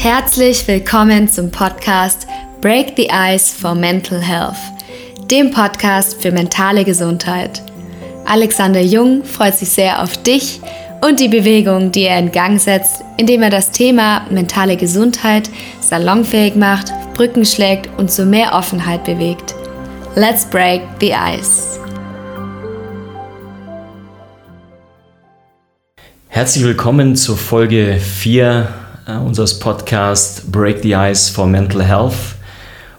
Herzlich willkommen zum Podcast Break the Ice for Mental Health, dem Podcast für mentale Gesundheit. Alexander Jung freut sich sehr auf dich und die Bewegung, die er in Gang setzt, indem er das Thema mentale Gesundheit salonfähig macht, Brücken schlägt und zu mehr Offenheit bewegt. Let's break the ice. Herzlich willkommen zur Folge 4 äh, unseres Podcasts Break the Ice for Mental Health.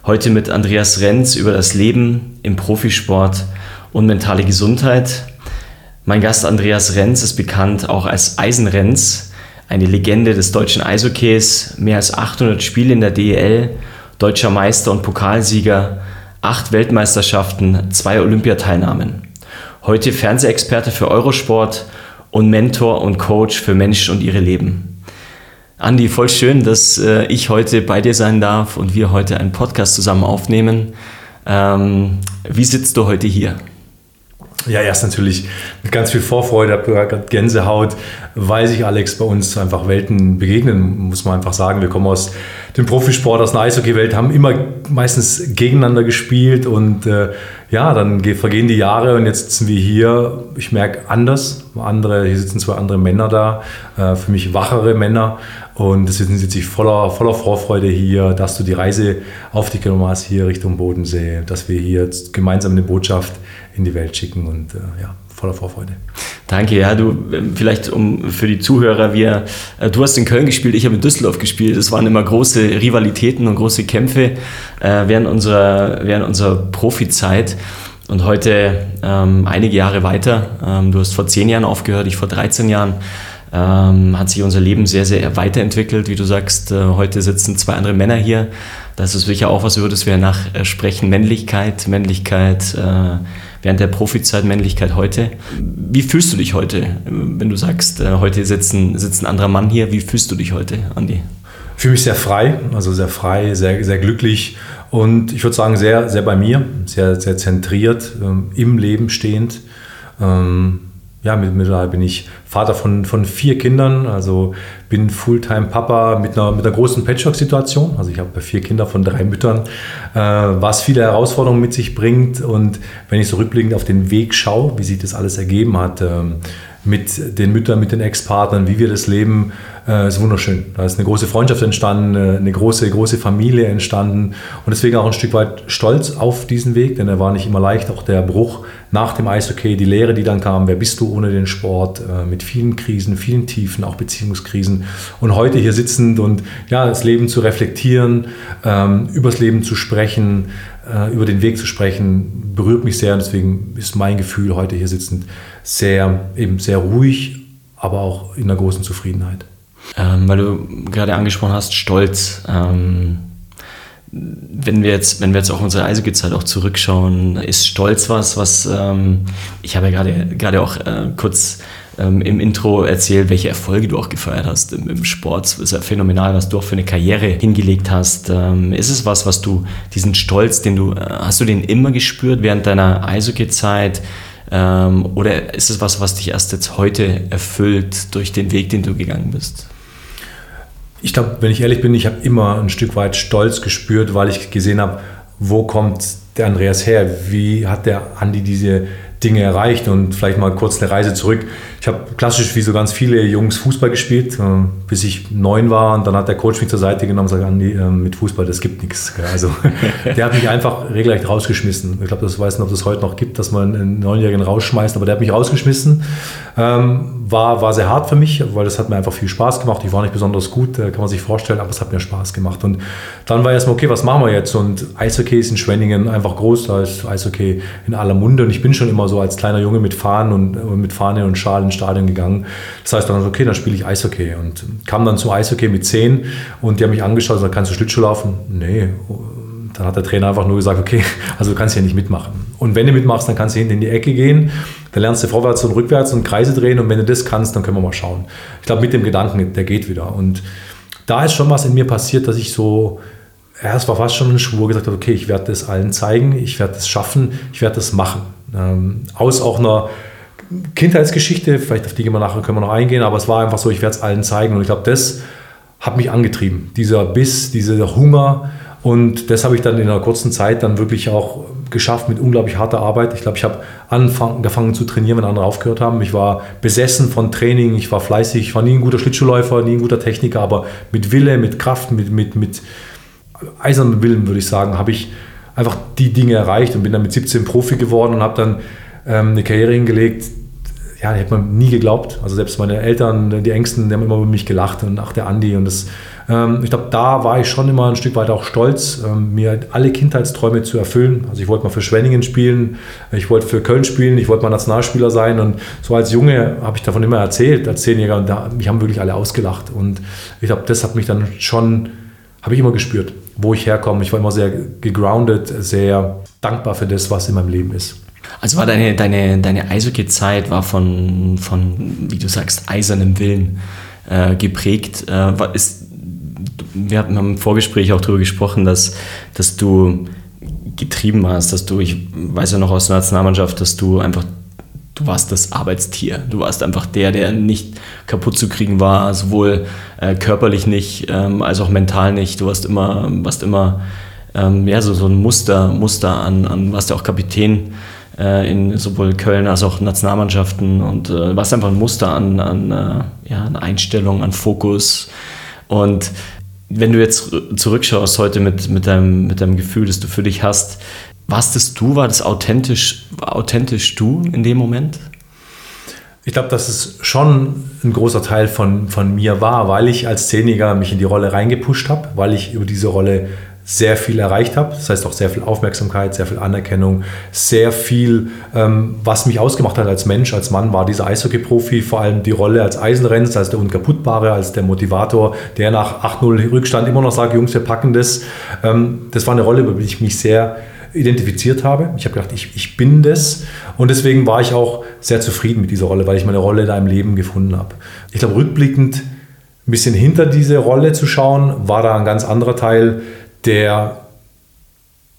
Heute mit Andreas Renz über das Leben im Profisport und mentale Gesundheit. Mein Gast Andreas Renz ist bekannt auch als Eisenrenz, eine Legende des deutschen Eishockeys, mehr als 800 Spiele in der DEL, deutscher Meister und Pokalsieger, acht Weltmeisterschaften, zwei Olympiateilnahmen. Heute Fernsehexperte für Eurosport und Mentor und Coach für Menschen und ihre Leben. Andi, voll schön, dass äh, ich heute bei dir sein darf und wir heute einen Podcast zusammen aufnehmen. Ähm, wie sitzt du heute hier? Ja, erst natürlich mit ganz viel Vorfreude, habe gerade Gänsehaut, weil sich Alex bei uns einfach Welten begegnen, muss man einfach sagen. Wir kommen aus dem Profisport, aus der Eishockey-Welt, haben immer meistens gegeneinander gespielt und äh, ja, dann vergehen die Jahre und jetzt sitzen wir hier. Ich merke anders, andere, hier sitzen zwei andere Männer da, äh, für mich wachere Männer und deswegen sitze ich voller, voller Vorfreude hier, dass du die Reise auf dich genommen hast hier Richtung Bodensee, dass wir hier gemeinsam eine Botschaft in die Welt schicken und äh, ja, voller Vorfreude. Danke, ja, du, ähm, vielleicht um für die Zuhörer, wir, äh, du hast in Köln gespielt, ich habe in Düsseldorf gespielt. Es waren immer große Rivalitäten und große Kämpfe äh, während, unserer, während unserer Profizeit. Und heute, ähm, einige Jahre weiter, ähm, du hast vor zehn Jahren aufgehört, ich vor 13 Jahren, ähm, hat sich unser Leben sehr, sehr weiterentwickelt. Wie du sagst, äh, heute sitzen zwei andere Männer hier. Das ist sicher auch was, über das wir nachsprechen. Männlichkeit, Männlichkeit äh, während der Profizeit, Männlichkeit heute. Wie fühlst du dich heute, wenn du sagst, äh, heute sitzt ein, sitzt ein anderer Mann hier? Wie fühlst du dich heute, Andi? Ich fühle mich sehr frei, also sehr frei, sehr, sehr glücklich und ich würde sagen, sehr, sehr bei mir, sehr, sehr zentriert, ähm, im Leben stehend. Ähm, ja, mittlerweile bin ich Vater von, von vier Kindern, also bin Fulltime-Papa mit einer, mit einer großen Patchwork-Situation. Also ich habe vier Kinder von drei Müttern, äh, was viele Herausforderungen mit sich bringt. Und wenn ich so rückblickend auf den Weg schaue, wie sich das alles ergeben hat, ähm, mit den Müttern, mit den Ex-Partnern, wie wir das leben, äh, ist wunderschön. Da ist eine große Freundschaft entstanden, äh, eine große, große Familie entstanden und deswegen auch ein Stück weit stolz auf diesen Weg, denn er war nicht immer leicht. Auch der Bruch nach dem Eishockey, die Lehre, die dann kam, wer bist du ohne den Sport, äh, mit vielen Krisen, vielen Tiefen, auch Beziehungskrisen. Und heute hier sitzend und ja, das Leben zu reflektieren, ähm, übers Leben zu sprechen, äh, über den Weg zu sprechen, berührt mich sehr deswegen ist mein Gefühl heute hier sitzend sehr, eben sehr ruhig, aber auch in einer großen Zufriedenheit. Ähm, weil du gerade angesprochen hast, Stolz. Ähm, wenn wir jetzt, wenn wir jetzt auch unsere Eishockey-Zeit auch zurückschauen, ist Stolz was, was ähm, ich habe ja gerade gerade auch äh, kurz ähm, im Intro erzählt, welche Erfolge du auch gefeiert hast im, im Sport. Es ist ja phänomenal, was du auch für eine Karriere hingelegt hast. Ähm, ist es was, was du diesen Stolz, den du äh, hast du den immer gespürt während deiner Eishockey-Zeit? Ähm, oder ist es was, was dich erst jetzt heute erfüllt durch den Weg, den du gegangen bist? Ich glaube, wenn ich ehrlich bin, ich habe immer ein Stück weit Stolz gespürt, weil ich gesehen habe, wo kommt der Andreas her? Wie hat der Andi diese Dinge erreicht? Und vielleicht mal kurz eine Reise zurück. Ich habe klassisch wie so ganz viele Jungs Fußball gespielt, äh, bis ich neun war. Und dann hat der Coach mich zur Seite genommen und gesagt, Andi, äh, mit Fußball, das gibt nichts. Also der hat mich einfach regelrecht rausgeschmissen. Ich glaube, das weiß nicht, ob das heute noch gibt, dass man einen Neunjährigen rausschmeißt, aber der hat mich rausgeschmissen. Ähm, war, war sehr hart für mich, weil das hat mir einfach viel Spaß gemacht. Ich war nicht besonders gut, äh, kann man sich vorstellen, aber es hat mir Spaß gemacht. Und dann war erstmal, okay, was machen wir jetzt? Und Eishockey ist in Schwenningen einfach groß, da ist Eishockey in aller Munde. Und ich bin schon immer so als kleiner Junge mit Fahnen und mit Fahne und Schal ins Stadion gegangen. Das heißt dann, okay, dann spiele ich Eishockey. Und kam dann zum Eishockey mit zehn und die haben mich angeschaut und gesagt, kannst du Schlittschuh laufen? Nee. Dann hat der Trainer einfach nur gesagt, okay, also du kannst hier nicht mitmachen. Und wenn du mitmachst, dann kannst du hinten in die Ecke gehen, dann lernst du vorwärts und rückwärts und Kreise drehen und wenn du das kannst, dann können wir mal schauen. Ich glaube, mit dem Gedanken, der geht wieder. Und da ist schon was in mir passiert, dass ich so, ja, es war fast schon ein Schwur, gesagt habe, okay, ich werde das allen zeigen, ich werde das schaffen, ich werde das machen. Ähm, aus auch einer Kindheitsgeschichte, vielleicht auf die gehen wir nachher, können wir noch eingehen, aber es war einfach so, ich werde es allen zeigen und ich glaube, das hat mich angetrieben. Dieser Biss, dieser Hunger. Und das habe ich dann in einer kurzen Zeit dann wirklich auch geschafft mit unglaublich harter Arbeit. Ich glaube, ich habe angefangen zu trainieren, wenn andere aufgehört haben. Ich war besessen von Training, ich war fleißig, ich war nie ein guter Schlittschuhläufer, nie ein guter Techniker, aber mit Wille, mit Kraft, mit, mit, mit eisernem Willen, würde ich sagen, habe ich einfach die Dinge erreicht und bin dann mit 17 Profi geworden und habe dann ähm, eine Karriere hingelegt, ja, die hätte man nie geglaubt. Also selbst meine Eltern, die Ängsten, die haben immer über mich gelacht und ach, der Andi. Und das, ähm, ich glaube, da war ich schon immer ein Stück weit auch stolz, ähm, mir alle Kindheitsträume zu erfüllen. Also ich wollte mal für Schwenningen spielen, ich wollte für Köln spielen, ich wollte mal Nationalspieler sein. Und so als Junge habe ich davon immer erzählt, als Zehnjähriger. Und da, mich haben wirklich alle ausgelacht. Und ich glaube, das hat mich dann schon, habe ich immer gespürt, wo ich herkomme. Ich war immer sehr gegroundet, sehr dankbar für das, was in meinem Leben ist. Also war deine, deine, deine Eishockey-Zeit war von, von, wie du sagst, eisernem Willen äh, geprägt. Äh, ist, wir haben im Vorgespräch auch darüber gesprochen, dass, dass du getrieben warst, dass du, ich weiß ja noch aus der Nationalmannschaft, dass du einfach, du warst das Arbeitstier. Du warst einfach der, der nicht kaputt zu kriegen war, sowohl äh, körperlich nicht, ähm, als auch mental nicht. Du warst immer, warst immer ähm, ja, so, so ein Muster, Muster an, an warst ja auch Kapitän äh, in sowohl Köln als auch Nationalmannschaften und äh, was einfach ein Muster an, an, äh, ja, an Einstellung, an Fokus. Und wenn du jetzt zurückschaust heute mit, mit, deinem, mit deinem Gefühl, das du für dich hast, warst das du, war das authentisch, authentisch du in dem Moment? Ich glaube, dass es schon ein großer Teil von, von mir war, weil ich als Zehnjäger mich in die Rolle reingepusht habe, weil ich über diese Rolle sehr viel erreicht habe. Das heißt auch sehr viel Aufmerksamkeit, sehr viel Anerkennung, sehr viel, ähm, was mich ausgemacht hat als Mensch, als Mann, war dieser Eishockey-Profi, vor allem die Rolle als Eisenrenz, als der Unkaputtbare, als der Motivator, der nach 8-0 Rückstand immer noch sagt, Jungs, wir packen das. Ähm, das war eine Rolle, über die ich mich sehr identifiziert habe. Ich habe gedacht, ich, ich bin das. Und deswegen war ich auch sehr zufrieden mit dieser Rolle, weil ich meine Rolle da im Leben gefunden habe. Ich glaube, rückblickend ein bisschen hinter diese Rolle zu schauen, war da ein ganz anderer Teil, der,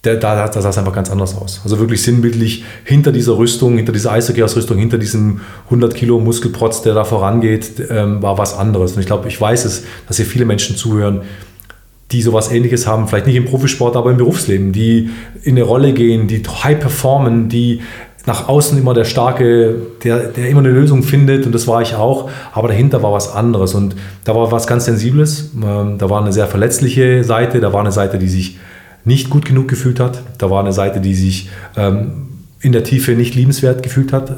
der da, da sah es einfach ganz anders aus. Also wirklich sinnbildlich hinter dieser Rüstung, hinter dieser Eishockey-Ausrüstung, hinter diesem 100 Kilo Muskelprotz, der da vorangeht, ähm, war was anderes. Und ich glaube, ich weiß es, dass hier viele Menschen zuhören, die sowas ähnliches haben, vielleicht nicht im Profisport, aber im Berufsleben, die in eine Rolle gehen, die high performen, die nach außen immer der Starke, der, der immer eine Lösung findet und das war ich auch, aber dahinter war was anderes. Und da war was ganz Sensibles, ähm, da war eine sehr verletzliche Seite, da war eine Seite, die sich nicht gut genug gefühlt hat, da war eine Seite, die sich ähm, in der Tiefe nicht liebenswert gefühlt hat,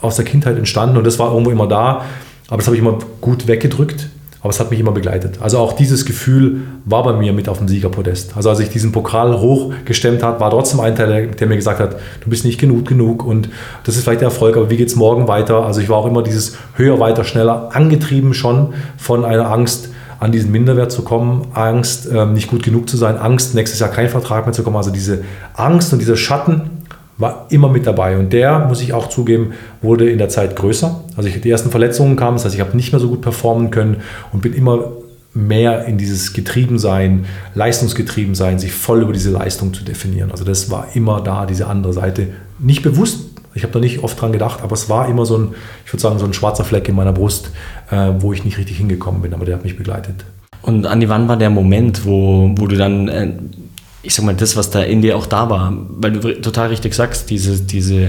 aus der Kindheit entstanden. Und das war irgendwo immer da, aber das habe ich immer gut weggedrückt aber es hat mich immer begleitet. Also auch dieses Gefühl war bei mir mit auf dem Siegerpodest. Also als ich diesen Pokal hochgestemmt habe, war trotzdem ein Teil, der mir gesagt hat, du bist nicht genug genug und das ist vielleicht der Erfolg, aber wie geht es morgen weiter? Also ich war auch immer dieses höher, weiter, schneller angetrieben schon von einer Angst, an diesen Minderwert zu kommen, Angst, ähm, nicht gut genug zu sein, Angst, nächstes Jahr keinen Vertrag mehr zu kommen. Also diese Angst und dieser Schatten war immer mit dabei. Und der, muss ich auch zugeben, wurde in der Zeit größer. Also ich, die ersten Verletzungen kamen, das heißt, ich habe nicht mehr so gut performen können und bin immer mehr in dieses Getriebensein, Leistungsgetriebensein, sich voll über diese Leistung zu definieren. Also das war immer da, diese andere Seite. Nicht bewusst, ich habe da nicht oft dran gedacht, aber es war immer so ein, ich würde sagen, so ein schwarzer Fleck in meiner Brust, äh, wo ich nicht richtig hingekommen bin, aber der hat mich begleitet. Und Andi, wann war der Moment, wo, wo du dann äh, ich sag mal, das, was da in dir auch da war, weil du total richtig sagst, diese, diese,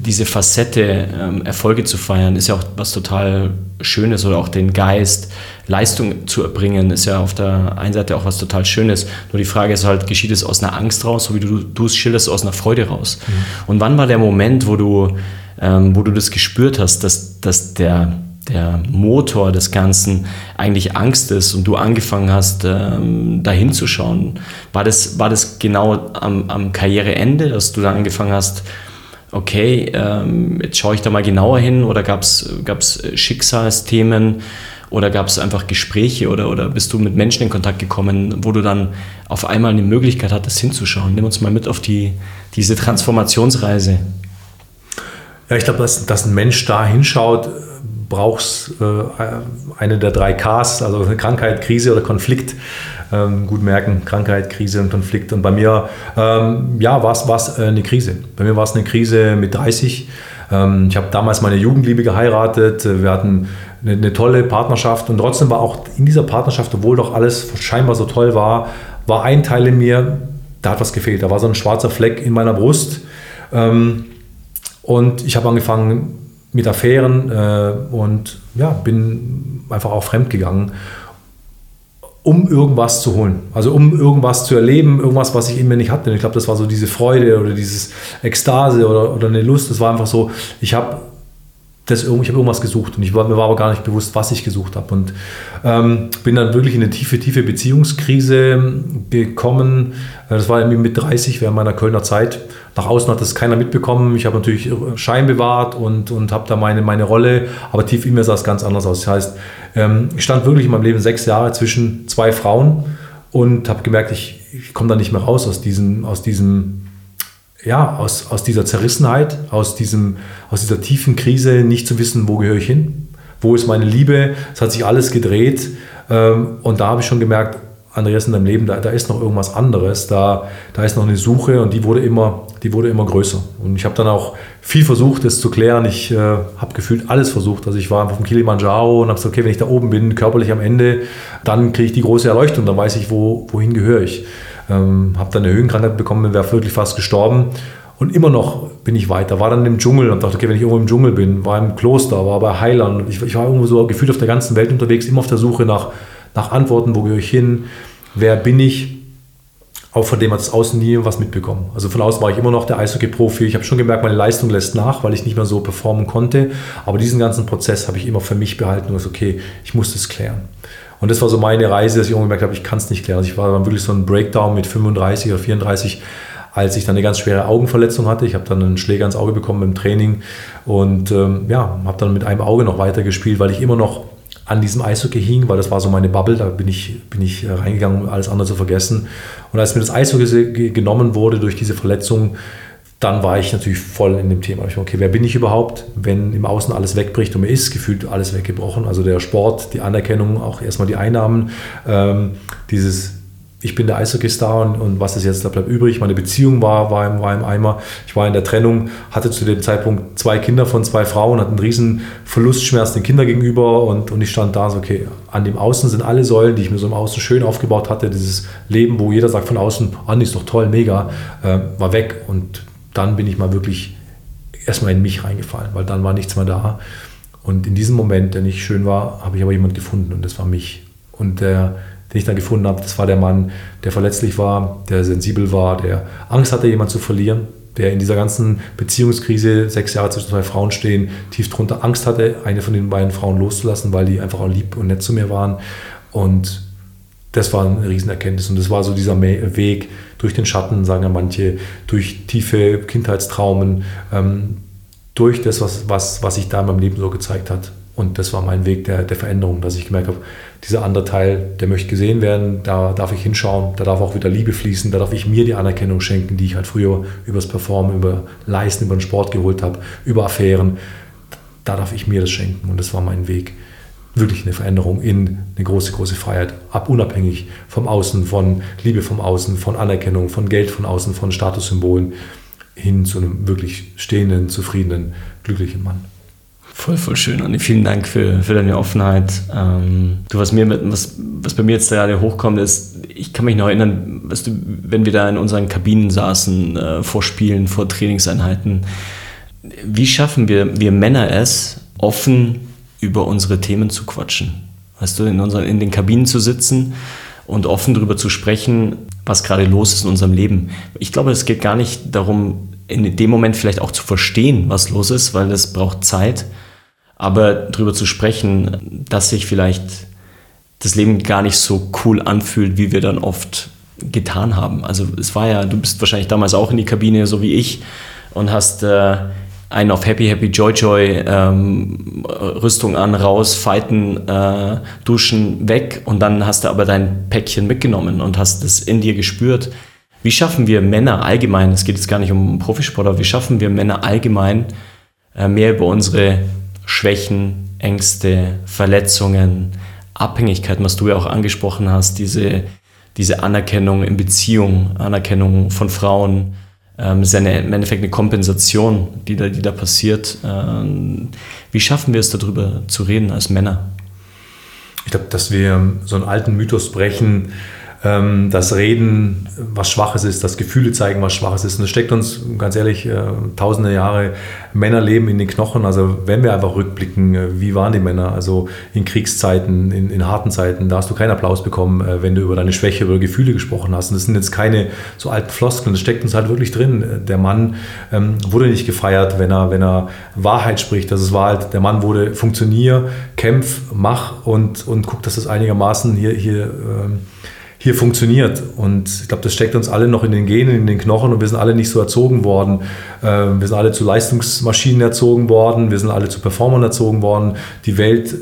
diese Facette, ähm, Erfolge zu feiern, ist ja auch was total Schönes oder auch den Geist, Leistung zu erbringen, ist ja auf der einen Seite auch was total Schönes. Nur die Frage ist halt, geschieht es aus einer Angst raus, so wie du, du es schilderst, aus einer Freude raus? Mhm. Und wann war der Moment, wo du, ähm, wo du das gespürt hast, dass, dass der, der Motor des Ganzen eigentlich Angst ist und du angefangen hast, ähm, da hinzuschauen. War das, war das genau am, am Karriereende, dass du da angefangen hast, okay, ähm, jetzt schaue ich da mal genauer hin oder gab es Schicksalsthemen oder gab es einfach Gespräche oder, oder bist du mit Menschen in Kontakt gekommen, wo du dann auf einmal eine Möglichkeit hattest hinzuschauen? Nimm uns mal mit auf die, diese Transformationsreise. Ja, ich glaube, dass, dass ein Mensch da hinschaut, brauchst äh, eine der drei Ks, also Krankheit, Krise oder Konflikt. Ähm, gut merken, Krankheit, Krise und Konflikt. Und bei mir, ähm, ja, war es äh, eine Krise. Bei mir war es eine Krise mit 30. Ähm, ich habe damals meine Jugendliebe geheiratet. Wir hatten eine, eine, tolle Partnerschaft und trotzdem war auch in dieser Partnerschaft, obwohl doch alles scheinbar so toll war, war ein Teil in mir, da hat was gefehlt. Da war so ein schwarzer Fleck in meiner Brust. Und ich habe angefangen mit Affären äh, und ja, bin einfach auch fremd gegangen um irgendwas zu holen. Also um irgendwas zu erleben, irgendwas, was ich in mir nicht hatte. Ich glaube, das war so diese Freude oder dieses Ekstase oder, oder eine Lust. Das war einfach so, ich habe das, ich habe irgendwas gesucht und ich war, mir war aber gar nicht bewusst, was ich gesucht habe. Und ähm, bin dann wirklich in eine tiefe, tiefe Beziehungskrise gekommen. Das war mit 30 während meiner Kölner Zeit. Nach außen hat das keiner mitbekommen. Ich habe natürlich Schein bewahrt und, und habe da meine, meine Rolle, aber tief in mir sah es ganz anders aus. Das heißt, ähm, ich stand wirklich in meinem Leben sechs Jahre zwischen zwei Frauen und habe gemerkt, ich, ich komme da nicht mehr raus aus diesem, aus diesem ja, aus, aus dieser Zerrissenheit, aus, diesem, aus dieser tiefen Krise, nicht zu wissen, wo gehöre ich hin, wo ist meine Liebe, es hat sich alles gedreht ähm, und da habe ich schon gemerkt, Andreas, in deinem Leben, da, da ist noch irgendwas anderes, da, da ist noch eine Suche und die wurde immer, die wurde immer größer. Und ich habe dann auch viel versucht, das zu klären. Ich äh, habe gefühlt alles versucht. Also ich war auf dem Kilimanjaro und habe gesagt, okay, wenn ich da oben bin, körperlich am Ende, dann kriege ich die große Erleuchtung, dann weiß ich, wo, wohin gehöre ich. Ähm, habe dann eine Höhenkrankheit bekommen, wäre wirklich fast gestorben. Und immer noch bin ich weiter. War dann im Dschungel und dachte, okay, wenn ich irgendwo im Dschungel bin, war im Kloster, war bei Heilern. Ich, ich war irgendwo so gefühlt auf der ganzen Welt unterwegs, immer auf der Suche nach nach Antworten, wo gehöre ich hin, wer bin ich. Auch von dem hat das Außen nie was mitbekommen. Also von außen war ich immer noch der Eishockey-Profi. Ich habe schon gemerkt, meine Leistung lässt nach, weil ich nicht mehr so performen konnte. Aber diesen ganzen Prozess habe ich immer für mich behalten und gesagt, okay, ich muss das klären. Und das war so meine Reise, dass ich irgendwann gemerkt habe, ich kann es nicht klären. Also ich war dann wirklich so ein Breakdown mit 35 oder 34, als ich dann eine ganz schwere Augenverletzung hatte. Ich habe dann einen Schläger ins Auge bekommen im Training und ähm, ja, habe dann mit einem Auge noch weiter gespielt, weil ich immer noch an diesem Eishockey hing, weil das war so meine Bubble, da bin ich, bin ich äh, reingegangen, um alles andere zu vergessen. Und als mir das Eishockey genommen wurde durch diese Verletzung, dann war ich natürlich voll in dem Thema. Ich war, okay, wer bin ich überhaupt, wenn im Außen alles wegbricht und mir ist gefühlt alles weggebrochen? Also der Sport, die Anerkennung, auch erstmal die Einnahmen, ähm, dieses ich bin der Eishockey-Star und, und, was ist jetzt, da bleibt übrig. Meine Beziehung war, war, im, war im Eimer. Ich war in der Trennung, hatte zu dem Zeitpunkt zwei Kinder von zwei Frauen, hatte einen riesen Verlustschmerz den Kindern gegenüber und, und ich stand da so, okay, an dem Außen sind alle Säulen, die ich mir so im Außen schön aufgebaut hatte, dieses Leben, wo jeder sagt von außen, Andi ist doch toll, mega, äh, war weg und dann bin ich mal wirklich erstmal in mich reingefallen, weil dann war nichts mehr da. Und in diesem Moment, der nicht schön war, habe ich aber jemand gefunden und das war mich. Und der den ich dann gefunden habe, das war der Mann, der verletzlich war, der sensibel war, der Angst hatte, jemanden zu verlieren, der in dieser ganzen Beziehungskrise, sechs Jahre zwischen zwei Frauen stehen, tief drunter Angst hatte, eine von den beiden Frauen loszulassen, weil die einfach auch lieb und nett zu mir waren. Und das war eine Riesenerkenntnis. Und das war so dieser Weg durch den Schatten, sagen ja manche, durch tiefe Kindheitstraumen, ähm, durch das, was, was, was sich da in meinem Leben so gezeigt hat. Und das war mein Weg der, der Veränderung, dass ich gemerkt habe, dieser andere Teil, der möchte gesehen werden, da darf ich hinschauen, da darf auch wieder Liebe fließen, da darf ich mir die Anerkennung schenken, die ich halt früher übers Performen, über Leisten, über den Sport geholt habe, über Affären. Da darf ich mir das schenken und das war mein Weg. Wirklich eine Veränderung in eine große, große Freiheit, ab unabhängig vom Außen, von Liebe vom Außen, von Anerkennung, von Geld von Außen, von Statussymbolen hin zu einem wirklich stehenden, zufriedenen, glücklichen Mann. Voll, voll schön, Andi. Vielen Dank für, für deine Offenheit. Ähm, du, was, mir was, was bei mir jetzt gerade hochkommt, ist, ich kann mich noch erinnern, weißt du, wenn wir da in unseren Kabinen saßen, äh, vor Spielen, vor Trainingseinheiten, wie schaffen wir, wir Männer es, offen über unsere Themen zu quatschen? Weißt du, in, unseren, in den Kabinen zu sitzen und offen darüber zu sprechen, was gerade los ist in unserem Leben. Ich glaube, es geht gar nicht darum, in dem Moment vielleicht auch zu verstehen, was los ist, weil es braucht Zeit aber darüber zu sprechen, dass sich vielleicht das Leben gar nicht so cool anfühlt, wie wir dann oft getan haben. Also es war ja, du bist wahrscheinlich damals auch in die Kabine, so wie ich, und hast äh, einen auf Happy Happy Joy Joy ähm, Rüstung an, raus, fighten, äh, duschen, weg und dann hast du aber dein Päckchen mitgenommen und hast es in dir gespürt. Wie schaffen wir Männer allgemein, es geht jetzt gar nicht um Profisport, aber wie schaffen wir Männer allgemein äh, mehr über unsere Schwächen, Ängste, Verletzungen, Abhängigkeiten, was du ja auch angesprochen hast, diese, diese Anerkennung in Beziehung, Anerkennung von Frauen, Ähm, ist ja eine, im Endeffekt eine Kompensation, die da, die da passiert. Ähm, wie schaffen wir es darüber zu reden als Männer? Ich glaube, dass wir so einen alten Mythos brechen, ähm, das Reden, was Schwaches ist, das Gefühle zeigen, was Schwaches ist. Und es steckt uns, ganz ehrlich, äh, tausende Jahre Männerleben in den Knochen. Also wenn wir einfach rückblicken, äh, wie waren die Männer? Also in Kriegszeiten, in, in harten Zeiten, da hast du keinen Applaus bekommen, äh, wenn du über deine Schwäche, über Gefühle gesprochen hast. Und das sind jetzt keine so alten Floskeln, das steckt uns halt wirklich drin. Der Mann ähm, wurde nicht gefeiert, wenn er, wenn er Wahrheit spricht. Das war halt, der Mann wurde funktionier, kämpf, mach und, und guck, dass das einigermaßen hier, hier ähm, hier funktioniert. Und ich glaube, das steckt uns alle noch in den Genen, in den Knochen und wir sind alle nicht so erzogen worden. Ähm, wir sind alle zu Leistungsmaschinen erzogen worden, wir sind alle zu Performern erzogen worden. Die Welt,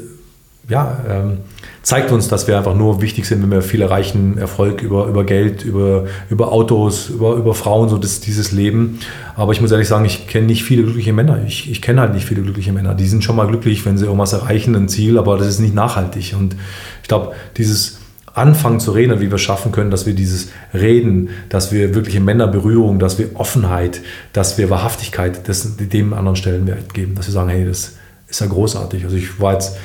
ja, ähm, zeigt uns, dass wir einfach nur wichtig sind, wenn wir viel erreichen, Erfolg über, über Geld, über, über Autos, über, über Frauen, so das, dieses Leben. Aber ich muss ehrlich sagen, ich kenne nicht viele glückliche Männer. Ich, ich kenne halt nicht viele glückliche Männer. Die sind schon mal glücklich, wenn sie irgendwas erreichen, ein Ziel, aber das ist nicht nachhaltig. Und ich glaube, dieses anfangen zu reden wie wir schaffen können, dass wir dieses Reden, dass wir wirkliche Männerberührung, dass wir Offenheit, dass wir Wahrhaftigkeit das, dem anderen Stellenwert geben, dass wir sagen, hey, das ist ja großartig. Also ich war jetzt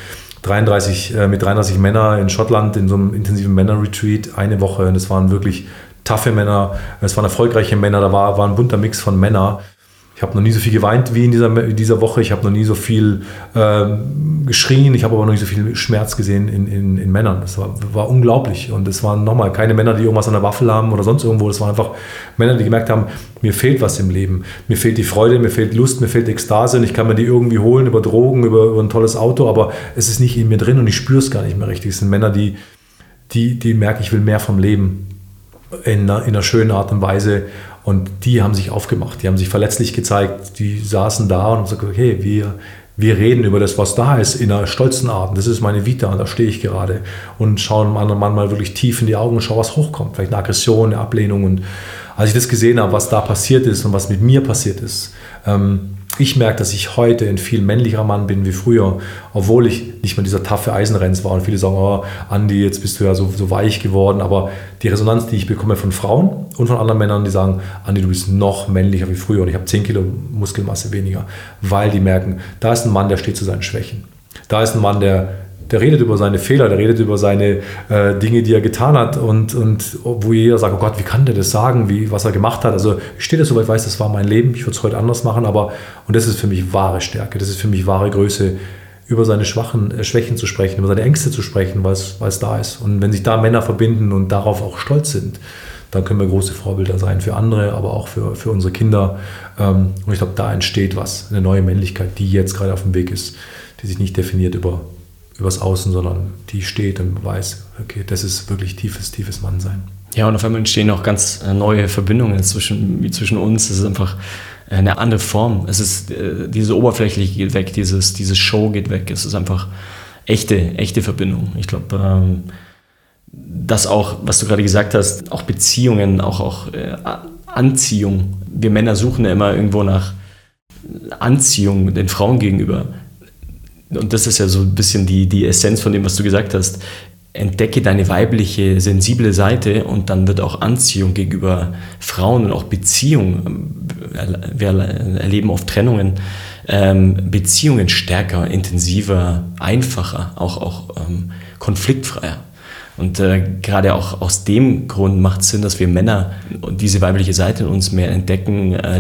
33, äh, mit 33 Männern in Schottland in so einem intensiven Männer-Retreat eine Woche und es waren wirklich taffe Männer, es waren erfolgreiche Männer, da war, war ein bunter Mix von Männern ich habe noch nie so viel geweint wie in dieser, in dieser Woche. Ich habe noch nie so viel äh, geschrien. Ich habe aber noch nie so viel Schmerz gesehen in, in, in Männern. Das war, war, unglaublich. Und es waren nochmal keine Männer, die irgendwas an der Waffel haben oder sonst irgendwo. Das waren einfach Männer, die gemerkt haben, mir fehlt was im Leben. Mir fehlt die Freude, mir fehlt Lust, mir fehlt Ekstase. Und ich kann mir die irgendwie holen über Drogen, über, über ein tolles Auto. Aber es ist nicht in mir drin und ich spüre es gar nicht mehr richtig. Es sind Männer, die, die, die merken, ich will mehr vom Leben. In einer, in einer schönen Art und Weise. Und die haben sich aufgemacht, die haben sich verletzlich gezeigt, die saßen da und haben gesagt, okay, wir, wir reden über das, was da ist, in einer stolzen Art. Das ist meine Vita und da stehe ich gerade. Und schauen einem anderen Mann mal wirklich tief in die Augen und schauen, was hochkommt. Vielleicht eine Aggression, eine Ablehnung. Und als ich das gesehen habe, was da passiert ist und was mit mir passiert ist, ähm, ich merke, dass ich heute ein viel männlicher Mann bin wie früher, obwohl ich nicht mehr dieser taffe Eisenrenz war. Und viele sagen, oh, Andi, jetzt bist du ja so, so weich geworden. Aber die Resonanz, die ich bekomme von Frauen und von anderen Männern, die sagen, Andi, du bist noch männlicher wie früher und ich habe 10 Kilo Muskelmasse weniger, weil die merken, da ist ein Mann, der steht zu seinen Schwächen. Da ist ein Mann, der der redet über seine Fehler, der redet über seine äh, Dinge, die er getan hat und, und wo jeder sagt, oh Gott, wie kann der das sagen, wie, was er gemacht hat. Also ich stehe da so weit, weiß, das war mein Leben, ich würde es heute anders machen, aber und das ist für mich wahre Stärke, das ist für mich wahre Größe, über seine Schwachen, äh, Schwächen zu sprechen, über seine Ängste zu sprechen, weil es da ist. Und wenn sich da Männer verbinden und darauf auch stolz sind, dann können wir große Vorbilder sein für andere, aber auch für, für unsere Kinder. Ähm, und ich glaube, da entsteht was, eine neue Männlichkeit, die jetzt gerade auf dem Weg ist, die sich nicht definiert über übers Außen, sondern die steht und weiß, okay, das ist wirklich tiefes, tiefes Mannsein. Ja, und auf einmal entstehen auch ganz äh, neue Verbindungen zwischen, zwischen uns. Es ist einfach eine andere Form. Es ist, äh, diese Oberflächliche geht weg, dieses, diese Show geht weg. Es ist einfach echte, echte Verbindung. Ich glaube, ähm, dass auch, was du gerade gesagt hast, auch Beziehungen, auch, auch äh, Anziehung. Wir Männer suchen ja immer irgendwo nach Anziehung den Frauen gegenüber und das ist ja so ein bisschen die, die Essenz von dem, was du gesagt hast, entdecke deine weibliche, sensible Seite und dann wird auch Anziehung gegenüber Frauen und auch Beziehung, wir erleben oft Trennungen, ähm, Beziehungen stärker, intensiver, einfacher, auch, auch ähm, konfliktfreier. Und äh, gerade auch aus dem Grund macht es Sinn, dass wir Männer diese weibliche Seite in uns mehr entdecken, äh,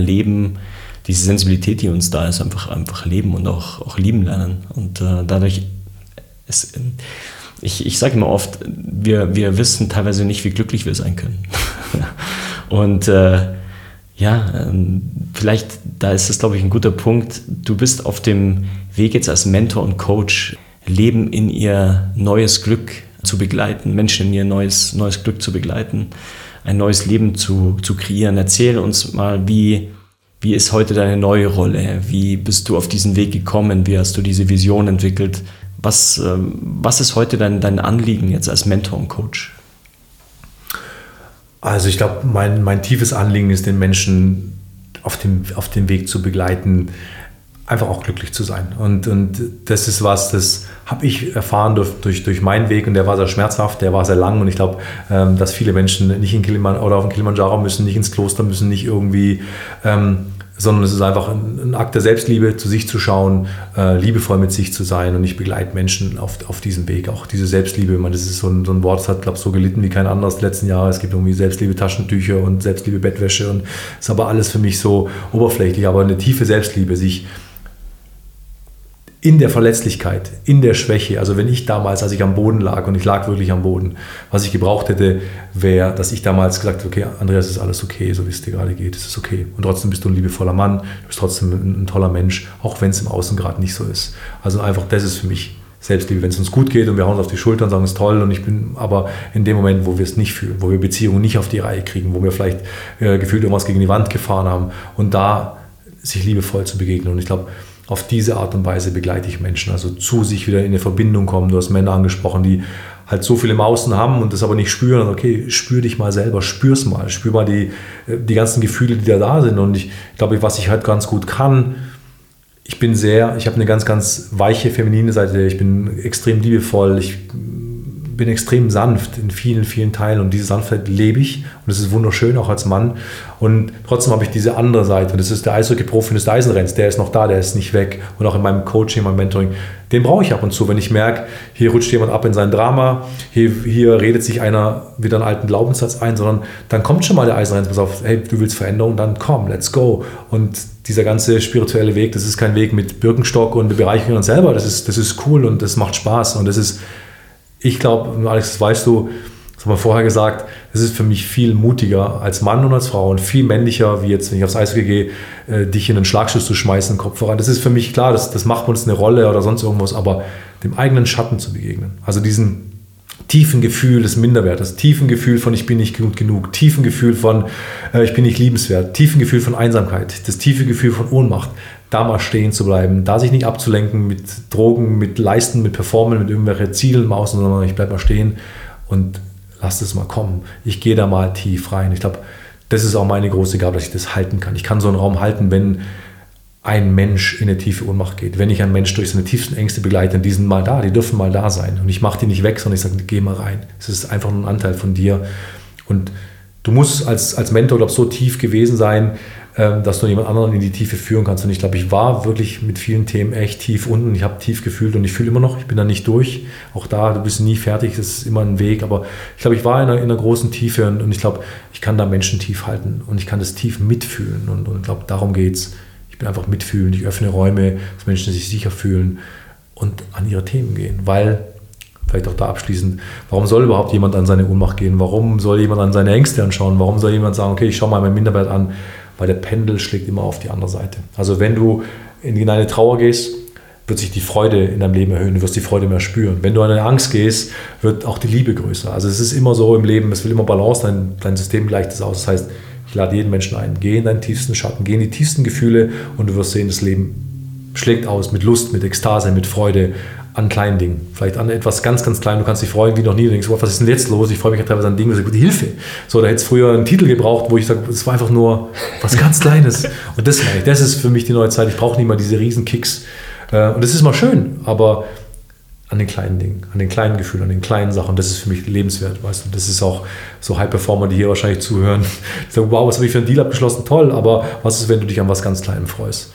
diese Sensibilität, die uns da ist, einfach, einfach leben und auch, auch lieben lernen. Und äh, dadurch, ist, ich, ich sage immer oft, wir, wir wissen teilweise nicht, wie glücklich wir sein können. und äh, ja, ähm, vielleicht, da ist es, glaube ich, ein guter Punkt. Du bist auf dem Weg jetzt als Mentor und Coach, Leben in ihr neues Glück zu begleiten, Menschen in ihr neues, neues Glück zu begleiten, ein neues Leben zu, zu kreieren. Erzähl uns mal, wie, wie ist heute deine neue Rolle? Wie bist du auf diesen Weg gekommen? Wie hast du diese Vision entwickelt? Was, ähm, was ist heute dein, dein Anliegen jetzt als Mentor und Coach? Also ich glaube, mein, mein tiefes Anliegen ist, den Menschen auf dem, auf dem Weg zu begleiten, einfach auch glücklich zu sein. Und, und das ist was, das habe ich erfahren durch, durch, durch meinen Weg und der war sehr schmerzhaft, der war sehr lang und ich glaube, ähm, dass viele Menschen nicht in Kiliman oder auf den Kilimanjaro müssen, nicht ins Kloster müssen, nicht irgendwie ähm, sondern es ist einfach ein, ein, Akt der Selbstliebe, zu sich zu schauen, äh, liebevoll mit sich zu sein und ich begleite Menschen auf, auf diesem Weg. Auch diese Selbstliebe, man, das ist so ein, so ein Wort, das hat, glaube ich, so gelitten wie kein anderes letzten Jahre. Es gibt irgendwie Selbstliebe Taschentücher und Selbstliebe Bettwäsche und ist aber alles für mich so oberflächlich, aber eine tiefe Selbstliebe, sich in der Verletzlichkeit, in der Schwäche, also wenn ich damals, als ich am Boden lag und ich lag wirklich am Boden, was ich gebraucht hätte, wäre, dass ich damals gesagt hätte, okay, Andreas, ist alles okay, so wie es dir gerade geht, es ist okay. Und trotzdem bist du ein liebevoller Mann, du bist trotzdem ein, ein toller Mensch, auch wenn es im Außen gerade nicht so ist. Also einfach, das ist für mich Selbstliebe, wenn es uns gut geht und wir hauen uns auf die Schulter und sagen, es ist toll und ich bin aber in dem Moment, wo wir es nicht fühlen, wo wir Beziehungen nicht auf die Reihe kriegen, wo wir vielleicht äh, gefühlt irgendwas gegen die Wand gefahren haben und da sich liebevoll zu begegnen. Und ich glaube, auf diese Art und Weise begleite ich Menschen, also zu sich wieder in eine Verbindung kommen. Du hast Männer angesprochen, die halt so viel im Außen haben und das aber nicht spüren. Okay, spür dich mal selber, spür's mal, spür mal die, äh, die ganzen Gefühle, die da da sind. Und ich glaube, was ich halt ganz gut kann, ich bin sehr, ich habe eine ganz, ganz weiche feminine Seite, ich bin extrem liebevoll, ich bin extrem sanft in vielen, vielen Teilen und diese Sanftheit lebe ich und das ist wunderschön, auch als Mann. Und trotzdem habe ich diese andere Seite und das ist der Eishockey-Profi des Eisenrenns, der ist noch da, der ist nicht weg. Und auch in meinem Coaching, in meinem Mentoring, den brauche ich ab und zu, wenn ich merke, hier rutscht jemand ab in sein Drama, hier, hier redet sich einer wieder einen alten Glaubenssatz ein, sondern dann kommt schon mal der Eisenrenns, pass auf, hey, du willst Veränderung, dann komm, let's go. Und dieser ganze spirituelle Weg, das ist kein Weg mit Birkenstock und wir bereichern uns selber, das ist, das ist cool und das macht Spaß und das ist ich glaube, Alex, das weißt du, das haben wir vorher gesagt, es ist für mich viel mutiger als Mann und als Frau und viel männlicher, wie jetzt, wenn ich aufs Eis gehe, äh, dich in einen Schlagschuss zu schmeißen, Kopf voran. Das ist für mich klar, das, das macht uns eine Rolle oder sonst irgendwas, aber dem eigenen Schatten zu begegnen. Also diesen tiefen Gefühl des Minderwertes, tiefen Gefühl von ich bin nicht gut genug, tiefen Gefühl von äh, ich bin nicht liebenswert, tiefen Gefühl von Einsamkeit, das tiefe Gefühl von Ohnmacht da mal stehen zu bleiben, da sich nicht abzulenken mit Drogen, mit Leisten, mit Performen, mit irgendwelchen Zielen im Außen, sondern ich bleibe mal stehen und lass es mal kommen. Ich gehe da mal tief rein. Ich glaube, das ist auch meine große Gabe, dass ich das halten kann. Ich kann so einen Raum halten, wenn ein Mensch in eine tiefe Ohnmacht geht. Wenn ich einen Mensch durch seine tiefsten Ängste begleite, die sind mal da, die dürfen mal da sein. Und ich mache die nicht weg, sondern ich sage, geh mal rein. Es ist einfach ein Anteil von dir. Und du musst als, als Mentor, glaube ich, so tief gewesen sein, dass du jemand anderen in die Tiefe führen kannst. Und ich glaube, ich war wirklich mit vielen Themen echt tief unten. Ich habe tief gefühlt und ich fühle immer noch, ich bin da nicht durch. Auch da, du bist nie fertig, das ist immer ein Weg. Aber ich glaube, ich war in einer, in einer großen Tiefe und, und, ich glaube, ich kann da Menschen tief halten und ich kann das tief mitfühlen. Und, und ich glaube, darum geht es. Ich bin einfach mitfühlen. Ich öffne Räume, dass Menschen sich sicher fühlen und an ihre Themen gehen. Weil vielleicht auch da abschließend, warum soll überhaupt jemand an seine Ohnmacht gehen? Warum soll jemand an seine Ängste anschauen? Warum soll jemand sagen, okay, ich schaue mal meinen Minderwert an? Weil der Pendel schlägt immer auf die andere Seite. Also wenn du in eine Trauer gehst, wird sich die Freude in deinem Leben erhöhen, du wirst die Freude mehr spüren. Wenn du an eine Angst gehst, wird auch die Liebe größer. Also es ist immer so im Leben, es will immer Balance, dein, dein System gleicht es aus. Das heißt, ich lade jeden Menschen ein, geh in deinen tiefsten Schatten, geh in die tiefsten Gefühle und du wirst sehen, das Leben schlägt aus mit Lust, mit Ekstase, mit Freude, an kleinen Dingen. Vielleicht an etwas ganz, ganz klein. Du kannst dich freuen wie noch nie. Du denkst, was ist denn jetzt los? Ich freue mich teilweise an Dingen, wo ich sage, Hilfe. So, da hätte es früher einen Titel gebraucht, wo ich sage, es war einfach nur was ganz Kleines. Und das, das ist für mich die neue Zeit. Ich brauche nicht mal diese riesen Kicks. Äh, und das ist mal schön, aber an den kleinen Dingen, an den kleinen Gefühlen, an den kleinen Sachen, das ist für mich lebenswert, weißt du. Das ist auch so High-Performer, die hier wahrscheinlich zuhören. Ich sage, wow, was habe ich für einen Deal abgeschlossen? Toll, aber was ist, wenn du dich an was ganz Kleinem freust?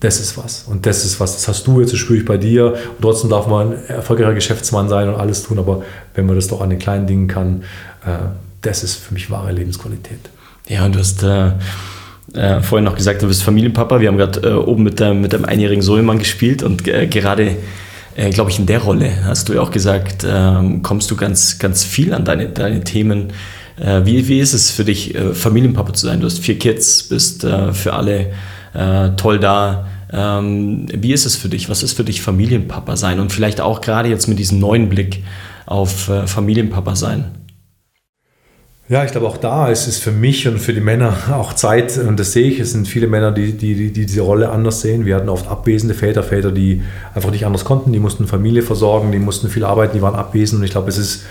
Das ist was. Und das ist was, das hast du jetzt, das spüre ich bei dir. Und trotzdem darf man ein erfolgreicher Geschäftsmann sein und alles tun. Aber wenn man das doch an den kleinen Dingen kann, äh, das ist für mich wahre Lebensqualität. Ja, und du hast äh, äh, vorhin noch gesagt, du bist Familienpapa. Wir haben gerade äh, oben mit, deinem, mit deinem einjährigen Sohnemann gespielt und äh, gerade, äh, glaube ich, in der Rolle hast du ja auch gesagt, ähm, kommst du ganz, ganz viel an deine, deine Themen. wie, wie ist es für dich, Familienpapa zu sein? Du hast vier Kids, bist für alle äh, toll da. Ähm, wie ist es für dich? Was ist für dich Familienpapa sein? Und vielleicht auch gerade jetzt mit diesem neuen Blick auf äh, Familienpapa sein. Ja, ich glaube auch da ist es für mich und für die Männer auch Zeit, und das sehe ich, es sind viele Männer, die, die, die diese Rolle anders sehen. Wir hatten oft abwesende Väter, Väter, die einfach nicht anders konnten, die mussten Familie versorgen, die mussten viel arbeiten, die waren abwesend. Und ich glaube, es ist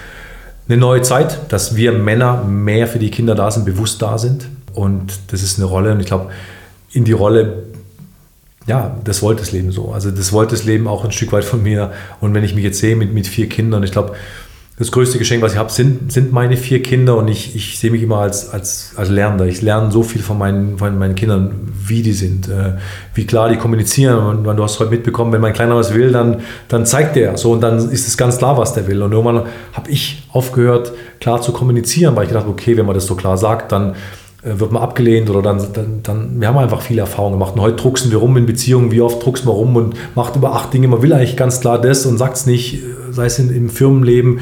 eine neue Zeit, dass wir Männer mehr für die Kinder da sind, bewusst da sind. Und das ist eine Rolle. Und ich glaube, in die Rolle ja, das wollte das Leben so. Also das wollte das Leben auch ein Stück weit von mir. Und wenn ich mich jetzt sehe mit, mit vier Kindern, ich glaube, das größte Geschenk, was ich habe, sind, sind meine vier Kinder und ich, ich sehe mich immer als, als, als Lernender. Ich lerne so viel von meinen, von meinen Kindern, wie die sind, äh, wie klar die kommunizieren. Und, du hast heute mitbekommen, wenn mein Kleiner was will, dann, dann zeigt er so und dann ist es ganz klar, was der will. Und irgendwann habe ich aufgehört, klar zu kommunizieren, weil ich gedacht okay, wenn man das so klar sagt, dann wird man abgelehnt oder dann, dann, dann, wir haben einfach viele Erfahrungen gemacht. Und heute drucksen wir rum in Beziehungen, wie oft druckst man rum und macht über acht Dinge. Man will eigentlich ganz klar das und sagt es nicht, äh, sei es in, im Firmenleben.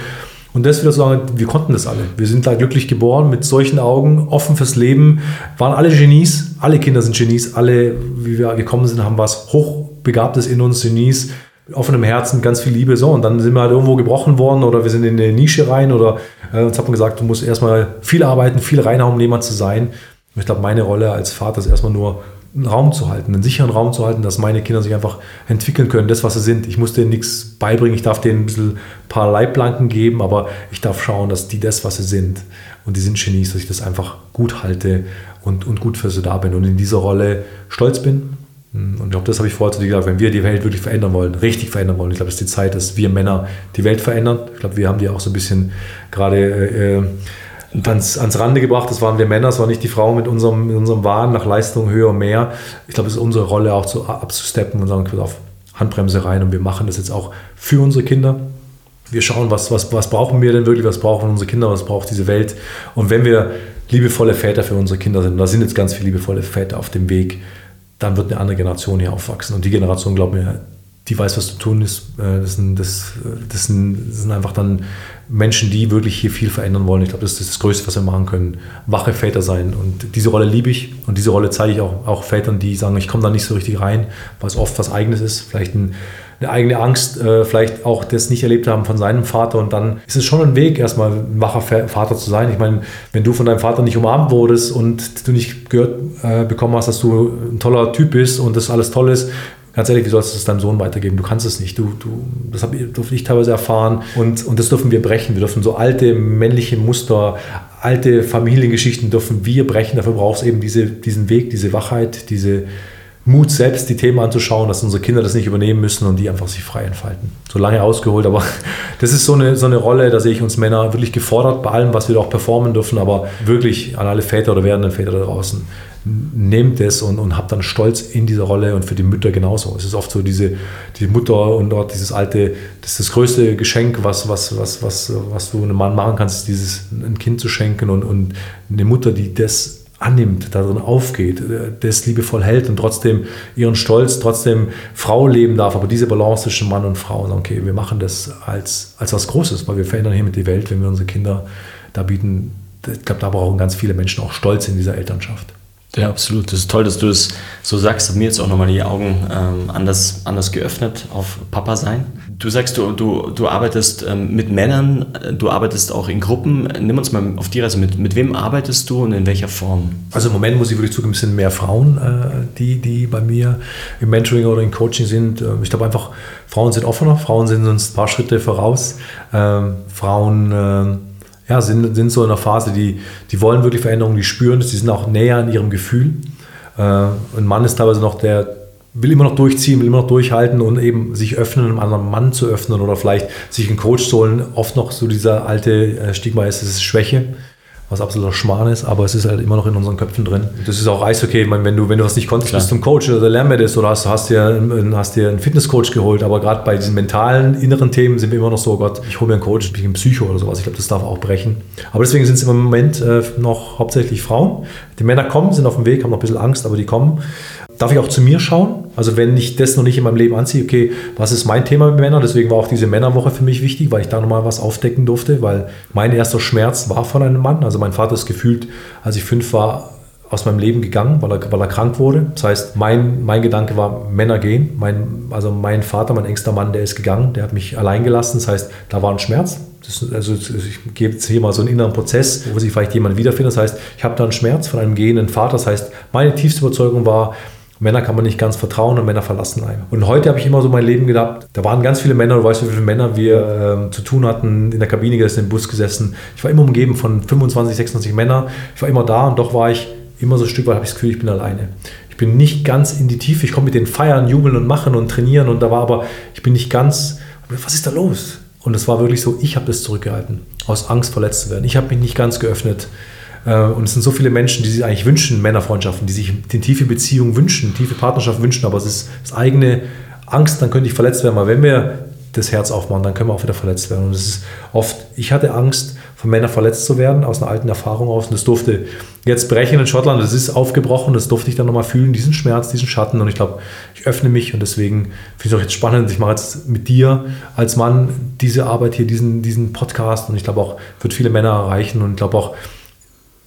Und das wieder zu sagen, wir konnten das alle. Wir sind da glücklich geboren, mit solchen Augen, offen fürs Leben, waren alle Genies, alle Kinder sind Genies, alle, wie wir gekommen sind, haben was Hochbegabtes in uns, Genies, offenem Herzen, ganz viel Liebe. So, und dann sind wir halt irgendwo gebrochen worden oder wir sind in eine Nische rein oder äh, uns hat man gesagt, du musst erstmal viel arbeiten, viel reinhauen, um jemand zu sein. Und ich glaube, meine Rolle als Vater ist erstmal nur einen Raum zu halten, einen sicheren Raum zu halten, dass meine Kinder sich einfach entwickeln können, das, was sie sind. Ich muss denen nichts beibringen, ich darf denen ein bisschen ein paar Leitplanken geben, aber ich darf schauen, dass die das, was sie sind, und die sind Genies, dass ich das einfach gut halte und, und gut für sie da bin und in dieser Rolle stolz bin. Und ich glaube, das habe ich vorher zu dir gesagt, wenn wir die Welt wirklich verändern wollen, richtig verändern wollen, ich glaube, es ist die Zeit, dass wir Männer die Welt verändern. Ich glaube, wir haben die auch so ein bisschen gerade äh, äh ans, ans Rande gebracht. Das waren wir Männer, das war nicht die Frau mit unserem, mit unserem Wahn nach Leistung höher und mehr. Ich glaube, es ist unsere Rolle auch zu, abzusteppen und sagen, auf Handbremse rein und wir machen das jetzt auch für unsere Kinder. Wir schauen, was, was, was brauchen wir denn wirklich, was brauchen unsere Kinder, was braucht diese Welt. Und wenn wir liebevolle Väter für unsere Kinder sind, und da sind jetzt ganz viele liebevolle Väter auf dem Weg, dann wird eine andere Generation hier aufwachsen. Und die Generation, glaube mir, die weiß, was zu tun ist. Äh, das sind, das, das, sind, das sind einfach dann Menschen, die wirklich hier viel verändern wollen. Ich glaube, das ist das Größte, was wir machen können. Wache Väter sein. Und diese Rolle liebe ich. Und diese Rolle zeige ich auch, auch Vätern, die sagen, ich komme da nicht so richtig rein, weil es oft was Eigenes ist. Vielleicht ein, eine eigene Angst, äh, vielleicht auch das nicht erlebt haben von seinem Vater. Und dann ist es schon ein Weg, erstmal ein wacher Vater zu sein. Ich meine, wenn du von deinem Vater nicht umarmt wurdest und du nicht gehört äh, bekommen hast, dass du ein toller Typ bist und das alles toll ist, ganz ehrlich, wie sollst du es deinem Sohn weitergeben? Du kannst es nicht. Du, du, das habe durfte ich teilweise erfahren und, und das dürfen wir brechen. Wir dürfen so alte männliche Muster, alte Familiengeschichten dürfen wir brechen. Dafür braucht es eben diese, diesen Weg, diese Wachheit, diese Mut, selbst die Themen anzuschauen, dass unsere Kinder das nicht übernehmen müssen und die einfach sich frei entfalten. So lange ausgeholt, aber das ist so eine, so eine Rolle, da sehe ich uns Männer wirklich gefordert bei allem, was wir auch performen dürfen, aber wirklich an alle Väter oder werdenden Väter da draußen nehmt es und, und habt dann Stolz in dieser Rolle und für die Mütter genauso. Es ist oft so diese die Mutter und dort dieses alte, das ist das größte Geschenk, was, was, was, was, was du einem Mann machen kannst, ist dieses ein Kind zu schenken und, und eine Mutter, die das annimmt, darin aufgeht, das liebevoll hält und trotzdem ihren Stolz, trotzdem Frau leben darf, aber diese Balance zwischen Mann und Frau, okay, wir machen das als, als was Großes, weil wir verändern hiermit die Welt, wenn wir unsere Kinder da bieten. Ich glaube, da brauchen ganz viele Menschen auch Stolz in dieser Elternschaft. Ja, absolut. Das ist toll, dass du es so sagst. Hat mir jetzt auch nochmal die Augen ähm, anders, anders geöffnet auf Papa sein. Du sagst, du, du, du arbeitest ähm, mit Männern, du arbeitest auch in Gruppen. Nimm uns mal auf die Reise mit. Mit wem arbeitest du und in welcher Form? Also im Moment muss ich wirklich zugeben, es sind mehr Frauen, äh, die, die bei mir im Mentoring oder im Coaching sind. Ähm, ich glaube einfach, Frauen sind offener, Frauen sind uns ein paar Schritte voraus. Ähm, Frauen ähm, ja, sind, sind so in einer Phase, die, die wollen wirklich Veränderungen, die spüren es, die sind auch näher an ihrem Gefühl. Äh, ein Mann ist teilweise noch der, will immer noch durchziehen, will immer noch durchhalten und eben sich öffnen, einem anderen Mann zu öffnen oder vielleicht sich einen Coach zu holen. Oft noch so dieser alte äh, Stigma ist, es ist Schwäche was absoluter Schmarrn ist, aber es ist halt immer noch in unseren Köpfen drin. Das ist auch Eishockey, ich meine, wenn du, wenn du was nicht konntest, Klar. bist du ein Coach oder lern mir das oder hast, hast, dir, hast dir einen Fitnesscoach geholt, aber gerade bei diesen mentalen, inneren Themen sind wir immer noch so, oh Gott, ich hole mir einen Coach, ich bin ein Psycho oder sowas, ich glaube, das darf auch brechen. Aber deswegen sind es im Moment äh, noch hauptsächlich Frauen. Die Männer kommen, sind auf dem Weg, haben noch ein bisschen Angst, aber die kommen. Darf ich auch zu mir schauen? Also wenn ich das noch nicht in meinem Leben anziehe, okay, was ist mein Thema mit Männern? Deswegen war auch diese Männerwoche für mich wichtig, weil ich da nochmal was aufdecken durfte, weil mein erster Schmerz war von einem Mann. Also mein Vater ist gefühlt, als ich fünf war, aus meinem Leben gegangen, weil er, weil er krank wurde. Das heißt, mein, mein Gedanke war, Männer gehen. Mein, also mein Vater, mein engster Mann, der ist gegangen, der hat mich allein gelassen. Das heißt, da war ein Schmerz. Das, also ich gebe jetzt hier mal so einen inneren Prozess, wo sich vielleicht jemand wiederfindet. Das heißt, ich habe da einen Schmerz von einem gehenden Vater. Das heißt, meine tiefste Überzeugung war, Männer kann man nicht ganz vertrauen und Männer verlassen einen. Und heute habe ich immer so mein Leben gedacht, da waren ganz viele Männer, du weißt, wie viele Männer wir äh, zu tun hatten, in der Kabine gesessen, im Bus gesessen. Ich war immer umgeben von 25, 26 Männern. Ich war immer da und doch war ich immer so ein Stück weit, habe ich das Gefühl, ich bin alleine. Ich bin nicht ganz in die Tiefe. Ich komme mit den Feiern, Jubeln und Machen und Trainieren und da war aber, ich bin nicht ganz, was ist da los? Und es war wirklich so, ich habe das zurückgehalten, aus Angst verletzt zu werden. Ich habe mich nicht ganz geöffnet. Äh, und es sind so viele Menschen, die sich eigentlich wünschen, Männerfreundschaften, die sich die tiefe Beziehung wünschen, tiefe Partnerschaft wünschen, aber es ist das eigene Angst, dann könnte ich verletzt werden. Weil wenn wir das Herz aufmachen, dann können wir auch wieder verletzt werden. Und es ist oft, ich hatte Angst, von Männern verletzt zu werden, aus einer alten Erfahrung aus. Und das durfte jetzt brechen in Schottland. Das ist aufgebrochen, das durfte ich dann nochmal fühlen, diesen Schmerz, diesen Schatten. Und ich glaube, ich öffne mich und deswegen finde ich es auch jetzt spannend. Ich mache jetzt mit dir als Mann diese Arbeit hier, diesen, diesen Podcast. Und ich glaube auch, wird viele Männer erreichen. Und ich glaube auch,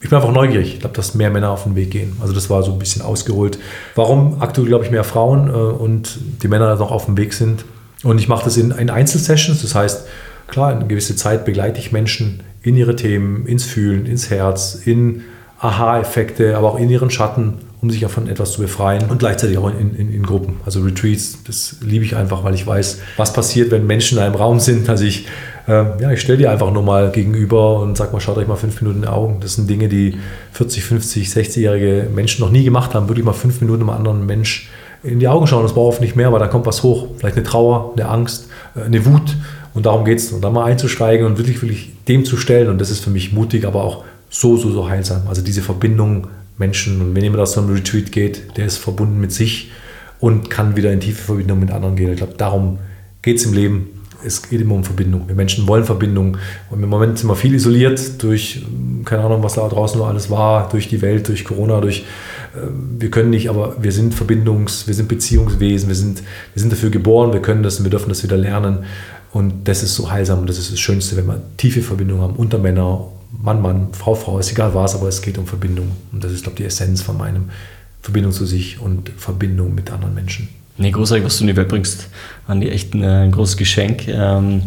ich bin einfach neugierig. Ich glaube, dass mehr Männer auf den Weg gehen. Also das war so ein bisschen ausgeholt. Warum aktuell, glaube ich, mehr Frauen äh, und die Männer noch auf dem Weg sind. Und ich mache das in, in Einzelsessions. Das heißt, klar, eine gewisse Zeit begleite ich Menschen in ihre Themen, ins Fühlen, ins Herz, in Aha-Effekte, aber auch in ihren Schatten, um sich ja von etwas zu befreien und gleichzeitig auch in, in, in, Gruppen. Also Retreats, das liebe ich einfach, weil ich weiß, was passiert, wenn Menschen in einem Raum sind. Also ich, äh, ja, ich stelle dir einfach nur mal gegenüber und sag mal, schaut euch mal fünf Minuten in die Augen. Das sind Dinge, die 40, 50, 60-jährige Menschen noch nie gemacht haben. Wirklich mal fünf Minuten einem anderen Mensch in die Augen schauen. Das braucht oft nicht mehr, weil da kommt was hoch. Vielleicht eine Trauer, eine Angst, äh, eine Wut. Und darum geht es. Und da mal einzusteigen und wirklich, wirklich dem zu stellen. Und das ist für mich mutig, aber auch so, so, so heilsam. Also diese Verbindung Menschen. Und wenn jemand aus so einem Retreat geht, der ist verbunden mit sich und kann wieder in tiefe Verbindung mit anderen gehen. Ich glaube, darum geht es im Leben. Es geht immer um Verbindung. Wir Menschen wollen Verbindung. Und im Moment sind wir viel isoliert durch, keine Ahnung, was da draußen nur alles war, durch die Welt, durch Corona, durch, äh, wir können nicht, aber wir sind Verbindungs-, wir sind Beziehungswesen, wir sind, wir sind dafür geboren, wir können das und wir dürfen das wieder lernen. Und das ist so heilsam und das ist das Schönste, wenn wir tiefe Verbindungen haben unter Männer, Mann, Mann, Frau, Frau, ist egal was, aber es geht um Verbindung. Und das ist, glaube ich, die Essenz von meinem Verbindung zu sich und Verbindung mit anderen Menschen. Nee, großartig, was du in die Welt bringst. Andi, echt ein, ein großes Geschenk. Ähm,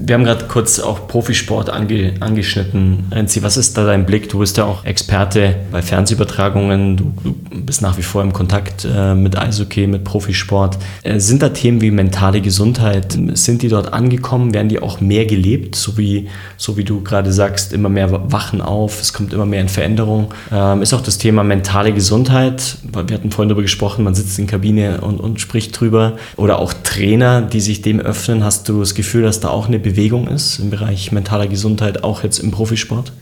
wir haben gerade kurz auch Profisport ange, angeschnitten. Renzi, was ist da dein Blick? Du bist ja auch Experte bei Fernsehübertragungen. Du, du bist nach wie vor im Kontakt äh, mit Eishockey, mit Profisport. Äh, sind da Themen wie mentale Gesundheit, sind die dort angekommen? Werden die auch mehr gelebt? So wie, so wie du gerade sagst, immer mehr wachen auf, es kommt immer mehr in Veränderung. Ähm, ist auch das Thema mentale Gesundheit. Wir hatten vorhin darüber gesprochen, man sitzt in Kabine und, und spricht drüber. Oder auch Trainer, die sich dem öffnen. Hast du das Gefühl, dass da auch eine Bewegung ist im Bereich mentaler Gesundheit, auch jetzt im Profisport?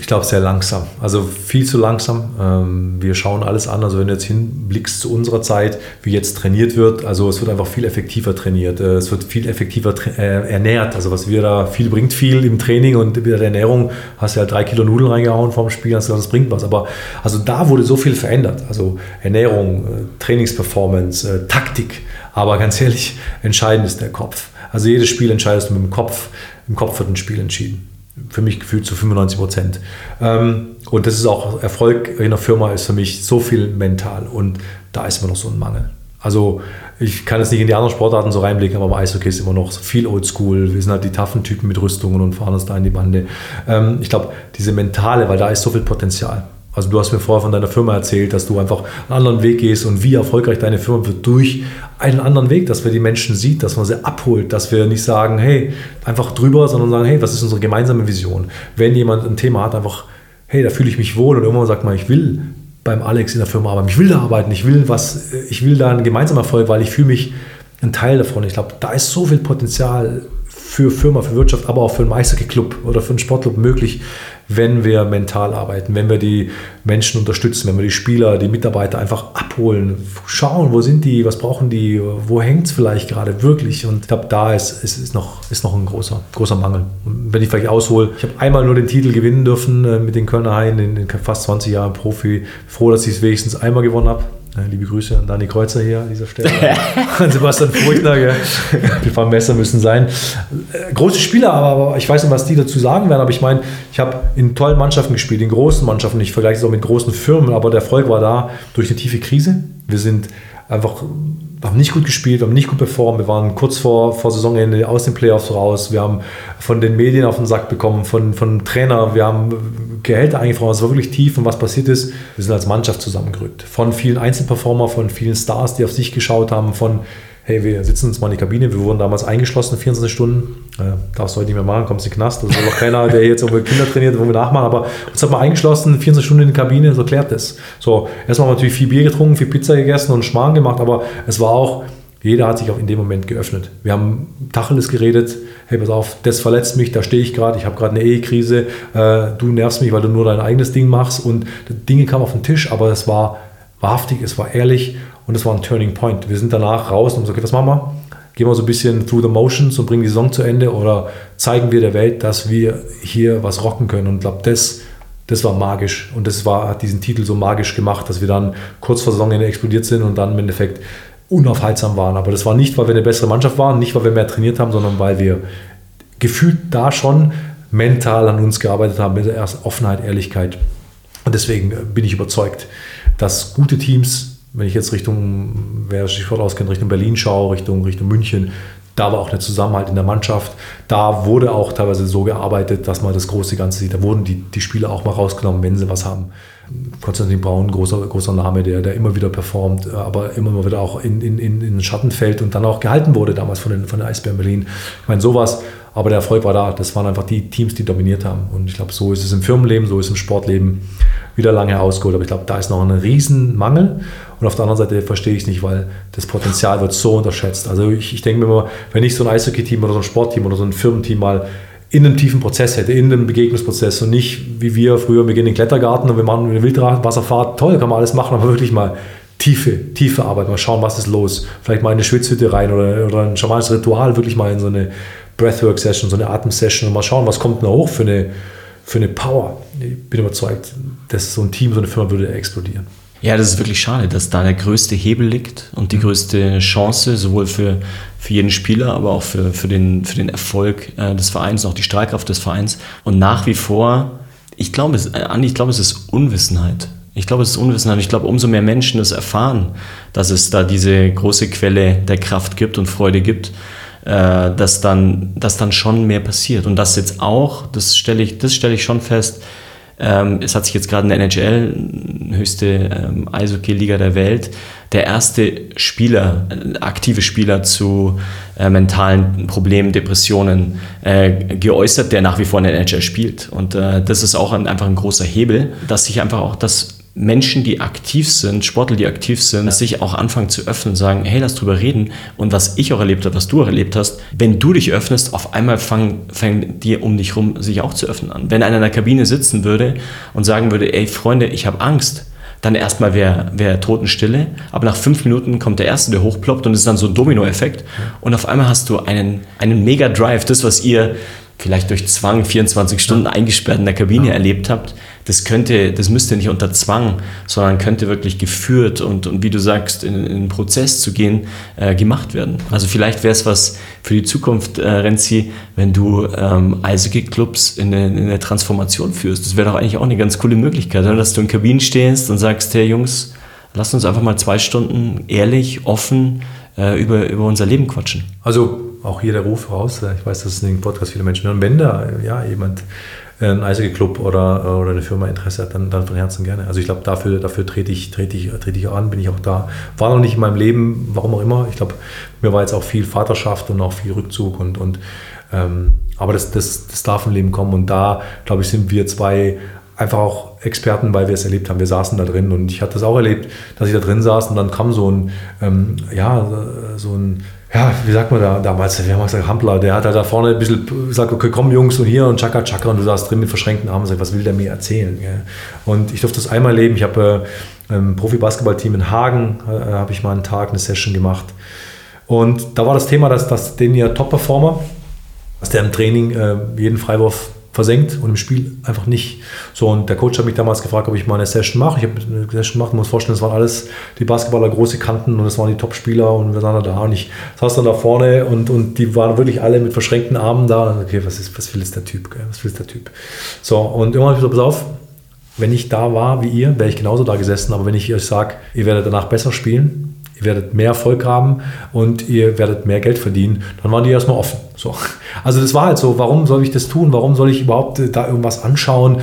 Ich glaube, sehr langsam. Also viel zu langsam. Ähm, wir schauen alles an. Also wenn du jetzt hinblickst zu unserer Zeit, wie jetzt trainiert wird, also es wird einfach viel effektiver trainiert. Äh, es wird viel effektiver äh, ernährt. Also was wir da, viel bringt viel im Training und mit der Ernährung hast du ja drei Kilo Nudeln reingehauen vorm Spiel, hast gesagt, das bringt was. Aber also da wurde so viel verändert. Also Ernährung, äh, Trainingsperformance, Taktik. Aber ganz ehrlich, entscheidend ist der Kopf. Also jedes Spiel entscheidest du mit dem Kopf. Im Kopf wird ein Spiel entschieden. Für mich gefühlt zu 95 Prozent. Ähm, und das ist auch Erfolg in der Firma ist für mich so viel mental. Und da ist immer noch so ein Mangel. Also ich kann jetzt nicht in die anderen Sportarten so reinblicken, aber beim Eishockey ist immer noch viel Oldschool. Wir sind halt die taffen Typen mit Rüstungen und fahren uns da in die Bande. Ähm, ich glaube, diese mentale, weil da ist so viel Potenzial. Also du hast mir vorher von deiner Firma erzählt, dass du einfach einen anderen Weg gehst und wie erfolgreich deine Firma wird durch einen anderen Weg, dass wir die Menschen sieht, dass man sie abholt, dass wir nicht sagen, hey, einfach drüber, sondern sagen, hey, was ist unsere gemeinsame Vision? Wenn jemand ein Thema hat, einfach, hey, da fühle ich mich wohl und irgendwann sagt man, ich will beim Alex in der Firma arbeiten, ich will da arbeiten, ich will was, ich will da einen gemeinsamen Erfolg, weil ich fühle mich ein Teil davon. Ich glaube, da ist so viel Potenzial für Firma, für Wirtschaft, aber auch für einen Eishockey-Club oder für einen Sportclub möglich, wenn wir mental arbeiten, wenn wir die Menschen unterstützen, wenn wir die Spieler, die Mitarbeiter einfach abholen, schauen, wo sind die, was brauchen die, wo hängt es vielleicht gerade wirklich. Und ich glaube, da ist, ist, ist, noch, ist noch ein großer, großer Mangel. Und wenn ich vielleicht aushole, ich habe einmal nur den Titel gewinnen dürfen äh, mit den Kölner Haien in, in fast 20 Jahren Profi. Froh, dass ich es wenigstens einmal gewonnen habe. Liebe Grüße an Dani Kreuzer hier an dieser Stelle. an Sebastian Furchtner. Die paar Messer müssen sein. Äh, große Spieler, aber ich weiß nicht, was die dazu sagen werden. Aber ich meine, ich habe in tollen Mannschaften gespielt, in großen Mannschaften. Ich vergleiche es auch mit großen Firmen, aber der Erfolg war da durch eine tiefe Krise. Wir sind einfach haben nicht gut gespielt, wir haben nicht gut performt, wir waren kurz vor, vor Saisonende aus den Playoffs raus, wir haben von den Medien auf den Sack bekommen, von, von Trainer, wir haben Gehälter eingefroren, es war wirklich tief und was passiert ist, wir sind als Mannschaft zusammengerückt. Von vielen Einzelperformer, von vielen Stars, die auf sich geschaut haben, von hey, wir sitzen uns mal in die Kabine, wir wurden damals eingeschlossen, 24 Stunden, äh, darfst du heute nicht mehr machen, kommst in den Knast, das ist noch keiner, der jetzt über Kinder trainiert, wo wir nachmachen, aber uns hat man eingeschlossen, 24 Stunden in die Kabine, so klärt das. So, erstmal haben wir natürlich viel Bier getrunken, viel Pizza gegessen und Schmarrn gemacht, aber es war auch, jeder hat sich auch in dem Moment geöffnet. Wir haben Tacheles geredet, hey, pass auf, das verletzt mich, da stehe ich gerade, ich habe gerade eine Ehekrise, äh, du nervst mich, weil du nur dein eigenes Ding machst. Und Dinge kamen auf den Tisch, aber es war wahrhaftig, es war ehrlich und es war ein Turning Point. Wir sind danach raus und haben gesagt, okay, was machen wir? Gehen wir so ein bisschen through the motions und bringen die Saison zu Ende oder zeigen wir der Welt, dass wir hier was rocken können? Und ich glaube, das, das war magisch und das war, hat diesen Titel so magisch gemacht, dass wir dann kurz vor Saisonende explodiert sind und dann im Endeffekt unaufhaltsam waren. Aber das war nicht, weil wir eine bessere Mannschaft waren, nicht, weil wir mehr trainiert haben, sondern weil wir gefühlt da schon mental an uns gearbeitet haben, mit erst Offenheit, Ehrlichkeit. Und deswegen bin ich überzeugt, dass gute Teams wenn ich jetzt Richtung, wer das Stichwort auskennt, Richtung Berlin schaue, Richtung, Richtung München, da war auch der Zusammenhalt in der Mannschaft. Da wurde auch teilweise so gearbeitet, dass man das große Ganze sieht. Da wurden die, die Spieler auch mal rausgenommen, wenn sie was haben. Konstantin Braun, großer, großer Name, der, der immer wieder performt, aber immer mal wieder auch in, in, in den Schatten fällt und dann auch gehalten wurde damals von den, von den Eisbären Berlin. Ich meine, sowas, aber der Erfolg war da. Das waren einfach die Teams, die dominiert haben. Und ich glaube, so ist es im Firmenleben, so ist es im Sportleben wieder lange ausgeholt. Aber ich glaube, da ist noch ein Riesenmangel. Und auf der anderen Seite verstehe ich es nicht, weil das Potenzial wird so unterschätzt. Also ich, ich denke mir immer, wenn ich so ein Eishockey-Team oder so ein Sportteam oder so ein Firmenteam mal in einem tiefen Prozess hätte, in einem Begegnungsprozess und nicht wie wir früher, wir gehen in den Klettergarten und wir machen eine Wildwasserfahrt, toll, kann man alles machen, aber wirklich mal tiefe, tiefe Arbeit, mal schauen, was ist los. Vielleicht mal in eine Schwitzhütte rein oder, oder ein schamanisches Ritual, wirklich mal in so eine Breathwork-Session, so eine Atem-Session und mal schauen, was kommt da hoch für eine, für eine Power. Ich bin überzeugt, dass so ein Team, so eine Firma würde explodieren. Ja, das ist wirklich schade, dass da der größte Hebel liegt und die größte Chance, sowohl für, für jeden Spieler, aber auch für, für, den, für den Erfolg äh, des Vereins, auch die Strahlkraft des Vereins. Und nach wie vor, ich glaube, es, äh, Andi, ich glaube, es ist Unwissenheit. Ich glaube, es ist Unwissenheit. Ich glaube, umso mehr Menschen das erfahren, dass es da diese große Quelle der Kraft gibt und Freude gibt, äh, dass, dann, dass dann schon mehr passiert. Und das jetzt auch, das stelle ich, das ich schon fest, ähm, es hat sich jetzt gerade in der NHL, höchste ähm, Eishockey-Liga der Welt, der erste Spieler, äh, aktive Spieler zu äh, mentalen Problemen, Depressionen äh, geäußert, der nach wie vor in der NHL spielt. Und äh, das ist auch ein, einfach ein großer Hebel, dass sich einfach auch das Menschen, die aktiv sind, Sportler, die aktiv sind, sich auch anfangen zu öffnen und sagen, hey, lass drüber reden. Und was ich auch erlebt habe, was du auch erlebt hast, wenn du dich öffnest, auf einmal fangen, fangen die um dich rum sich auch zu öffnen an. Wenn einer in der Kabine sitzen würde und sagen würde, ey Freunde, ich habe Angst, dann erstmal wäre wär Totenstille, aber nach fünf Minuten kommt der Erste, der hochploppt und es ist dann so ein Domino-Effekt. Und auf einmal hast du einen, einen Mega-Drive, das, was ihr vielleicht durch Zwang 24 Stunden eingesperrt in der Kabine ja. erlebt habt, das könnte, das müsste nicht unter Zwang, sondern könnte wirklich geführt und, und wie du sagst, in, in einen Prozess zu gehen, äh, gemacht werden. Also vielleicht wäre es was für die Zukunft, äh, Renzi, wenn du ähm, Eishockey-Clubs in, in der Transformation führst. Das wäre doch eigentlich auch eine ganz coole Möglichkeit, oder? dass du in Kabinen stehst und sagst, hey Jungs, lasst uns einfach mal zwei Stunden ehrlich, offen äh, über, über unser Leben quatschen. Also auch hier der Ruf raus. Ich weiß, dass es in dem Podcast viele Menschen hören. Wenn da ja, jemand äh, ein Eishockey-Club oder, oder eine Firma Interesse hat, dann, dann von Herzen gerne. Also ich glaube, dafür, dafür trete ich, trete, ich, trete ich an, bin ich auch da. War noch nicht in meinem Leben, warum auch immer. Ich glaube, mir war jetzt auch viel Vaterschaft und auch viel Rückzug und, und ähm, aber das, das, das darf im Leben kommen und da, glaube ich, sind wir zwei einfach auch Experten, weil wir es erlebt haben. Wir saßen da drin und ich hatte das auch erlebt, dass ich da drin saß und dann kam so ein, ähm, ja, so ein ja, wie sagt man da damals, wir haben gesagt, Hampler, der hat halt da vorne ein bisschen gesagt, okay, komm Jungs und hier und Chaka Chaka und du saßt drin mit verschränkten Armen und sagst, was will der mir erzählen? Gell? Und ich durfte das einmal leben. Ich habe äh, im Profi-Basketball-Team in Hagen, äh, habe ich mal einen Tag eine Session gemacht. Und da war das Thema, dass, dass den ja Top-Performer, dass der im Training äh, jeden Freiwurf versenkt und im Spiel einfach nicht. So, und der Coach hat mich damals gefragt, ob ich mal eine Session mache. Ich habe eine Session gemacht, muss vorstellen, das waren alles die Basketballer große Kanten und das waren die Top-Spieler und wir saßen da und ich saß dann da vorne und, und die waren wirklich alle mit verschränkten Armen da. Und okay, was, ist, was will jetzt der Typ? Was will jetzt der Typ? So, und irgendwann habe ich gesagt, pass auf, wenn ich da war wie ihr, wäre ich genauso da gesessen, aber wenn ich euch sage, ihr werdet danach besser spielen, ihr werdet mehr Erfolg haben und ihr werdet mehr Geld verdienen, dann waren die erstmal offen. So. Also das war halt so, warum soll ich das tun? Warum soll ich überhaupt äh, da irgendwas anschauen?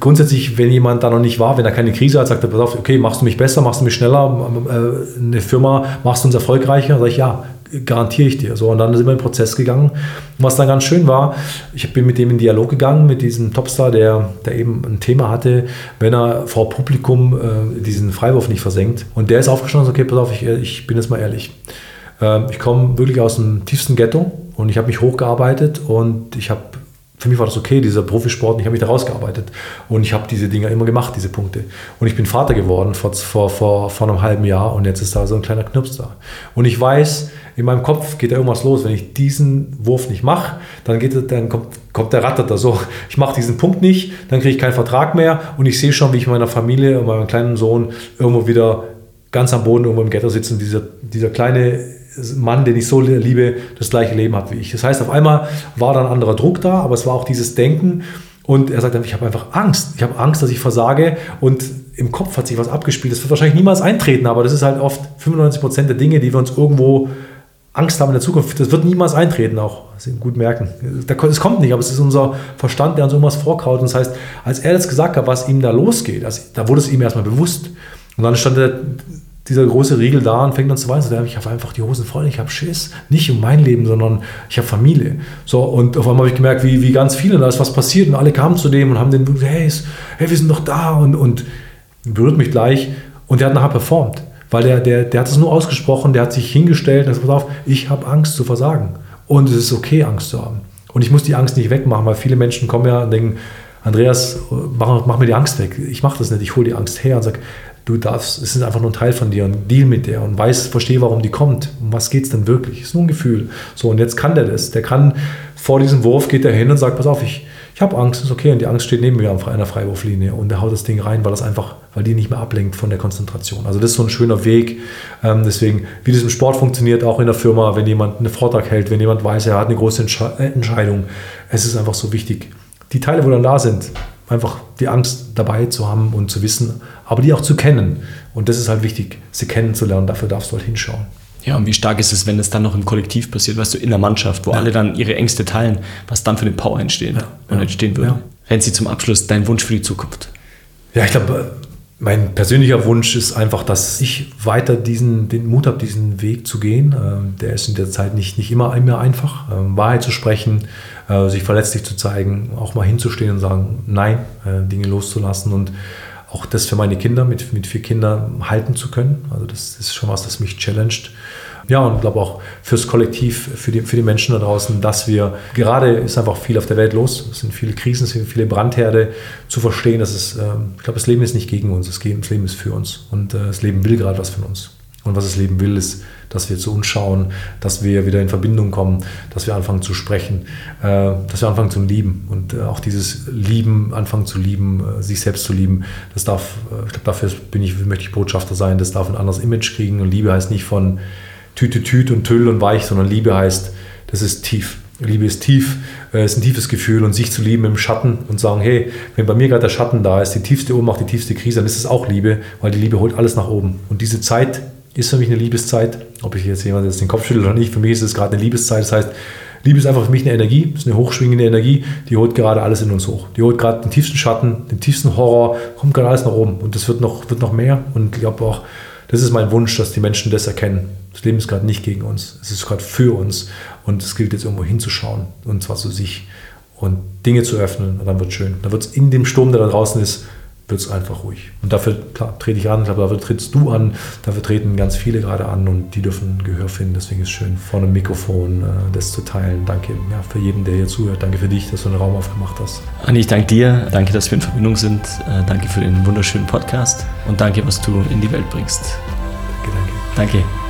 Grundsätzlich, wenn jemand da noch nicht war, wenn er keine Krise hat, sagt er, pass auf, okay, machst du mich besser, machst du mich schneller, äh, eine Firma, machst du uns erfolgreicher? Dann sage ich, ja, garantiere ich dir. So, und dann sind wir in den Prozess gegangen. was dann ganz schön war, ich bin mit dem in Dialog gegangen, mit diesem Topstar, der, der eben ein Thema hatte, wenn er vor Publikum äh, diesen Freiwurf nicht versenkt. Und der ist aufgestanden und sagt, okay, pass auf, ich, ich bin jetzt mal ehrlich. Äh, ich komme wirklich aus dem tiefsten Ghetto und ich habe mich hochgearbeitet und ich habe für mich war das okay, dieser Profisport, ich habe mich da rausgearbeitet und ich habe diese Dinge immer gemacht, diese Punkte. Und ich bin Vater geworden vor, vor, vor, vor einem halben Jahr und jetzt ist da so ein kleiner Knirps da. Und ich weiß, in meinem Kopf geht da irgendwas los. Wenn ich diesen Wurf nicht mache, dann, geht, dann kommt, kommt der Ratter da so. Ich mache diesen Punkt nicht, dann kriege ich keinen Vertrag mehr und ich sehe schon, wie ich meiner Familie und meinem kleinen Sohn irgendwo wieder ganz am Boden irgendwo im Ghetto sitzen. Dieser, dieser kleine Mann, den ich so liebe, das gleiche Leben hat wie ich. Das heißt, auf einmal war da ein anderer Druck da, aber es war auch dieses Denken. Und er sagt dann, ich habe einfach Angst. Ich habe Angst, dass ich versage. Und im Kopf hat sich was abgespielt. Das wird wahrscheinlich niemals eintreten, aber das ist halt oft 95 Prozent der Dinge, die wir uns irgendwo Angst haben in der Zukunft. Das wird niemals eintreten, auch. Sie gut merken. Es kommt nicht, aber es ist unser Verstand, der uns irgendwas vorkaut. Und das heißt, als er das gesagt hat, was ihm da losgeht, also, da wurde es ihm erstmal bewusst. Und dann stand er dieser große Riegel da und fängt an zu weinen. So, ich habe einfach die Hosen voll, ich habe Schiss. Nicht um mein Leben, sondern ich habe Familie. So, und auf einmal habe ich gemerkt, wie, wie ganz viele, da ist was passiert und alle kamen zu dem und haben den, hey, hey wir sind doch da und, und berührt mich gleich. Und der hat nachher performt. Weil der, der, der hat es nur ausgesprochen, der hat sich hingestellt und hat gesagt, ich habe Angst zu versagen. Und es ist okay, Angst zu haben. Und ich muss die Angst nicht wegmachen, weil viele Menschen kommen ja und denken, Andreas, mach, mach mir die Angst weg. Ich mache das nicht, ich hole die Angst her und sage, du darfst, es ist einfach nur ein Teil von dir und deal mit der und weiß, verstehe, warum die kommt. Um was geht es denn wirklich? Ist nur ein Gefühl. So, und jetzt kann der das. Der kann vor diesem Wurf geht er hin und sagt, pass auf, ich, ich habe Angst, ist okay. Und die Angst steht neben mir auf einer Freiwurflinie und der haut das Ding rein, weil das einfach, weil die nicht mehr ablenkt von der Konzentration. Also das ist so ein schöner Weg. Ähm, deswegen, wie das im Sport funktioniert, auch in der Firma, wenn jemand einen Vortrag hält, wenn jemand weiß, er hat eine große Entsche Entscheidung, es ist einfach so wichtig. Die Teile, wo dann da sind, einfach die Angst dabei zu haben und zu wissen, aber die auch zu kennen. Und das ist halt wichtig, sie kennenzulernen. Dafür darfst du halt hinschauen. Ja, und wie stark ist es, wenn das dann noch im Kollektiv passiert, weißt du, in der Mannschaft, wo ja. alle dann ihre Ängste teilen, was dann für eine Power entstehen ja. und entstehen würde. Ja. Renzi, zum Abschluss dein Wunsch für die Zukunft. Ja, ich glaube, mein persönlicher Wunsch ist einfach, dass ich weiter diesen, den Mut habe, diesen Weg zu gehen. Ähm, der ist in der Zeit nicht, nicht immer, immer einfach. Ähm, Wahrheit zu sprechen, äh, sich verletzlich zu zeigen, auch mal hinzustehen und sagen, nein, äh, Dinge loszulassen und auch das für meine Kinder, mit, mit vier Kindern halten zu können. Also das ist schon was, das mich challenged. Ja, und ich glaube auch fürs Kollektiv, für die, für die Menschen da draußen, dass wir, gerade ist einfach viel auf der Welt los, es sind viele Krisen, es sind viele Brandherde, zu verstehen, dass es, ähm, ich glaube, das Leben ist nicht gegen uns, das Leben ist für uns und äh, das Leben will gerade was von uns. Und was das Leben will, ist, dass wir zu uns schauen, dass wir wieder in Verbindung kommen, dass wir anfangen zu sprechen, äh, dass wir anfangen zu lieben. Und äh, auch dieses Lieben, anfangen zu lieben, äh, sich selbst zu lieben, das darf, ich glaube, dafür bin ich, möchte ich Botschafter sein, das darf ein anderes Image kriegen. Und Liebe heißt nicht von Tüte, Tüt und Tüll und Weich, sondern Liebe heißt, das ist tief. Liebe ist tief, ist ein tiefes Gefühl und sich zu lieben im Schatten und sagen, hey, wenn bei mir gerade der Schatten da ist, die tiefste Ohnmacht, die tiefste Krise, dann ist es auch Liebe, weil die Liebe holt alles nach oben. Und diese Zeit, ist für mich eine Liebeszeit. Ob ich jetzt jemand jetzt den Kopf schüttelt oder nicht, für mich ist es gerade eine Liebeszeit. Das heißt, Liebe ist einfach für mich eine Energie, ist eine hochschwingende Energie, die holt gerade alles in uns hoch. Die holt gerade den tiefsten Schatten, den tiefsten Horror, kommt gerade alles nach oben. Und das wird noch, wird noch mehr. Und ich glaube auch, das ist mein Wunsch, dass die Menschen das erkennen. Das Leben ist gerade nicht gegen uns, es ist gerade für uns. Und es gilt jetzt irgendwo hinzuschauen, und zwar zu sich und Dinge zu öffnen. Und dann wird es schön. Dann wird es in dem Sturm, der da draußen ist, wird es einfach ruhig. Und dafür, klar, trete ich an, ich glaube, dafür trittst du an, dafür treten ganz viele gerade an und die dürfen Gehör finden. Deswegen ist es schön, vor einem Mikrofon äh, das zu teilen. Danke ja, für jeden, der hier zuhört. Danke für dich, dass du einen Raum aufgemacht hast. Anni, ich danke dir. Danke, dass wir in Verbindung sind. Äh, danke für den wunderschönen Podcast und danke, was du in die Welt bringst. Danke, danke. Danke.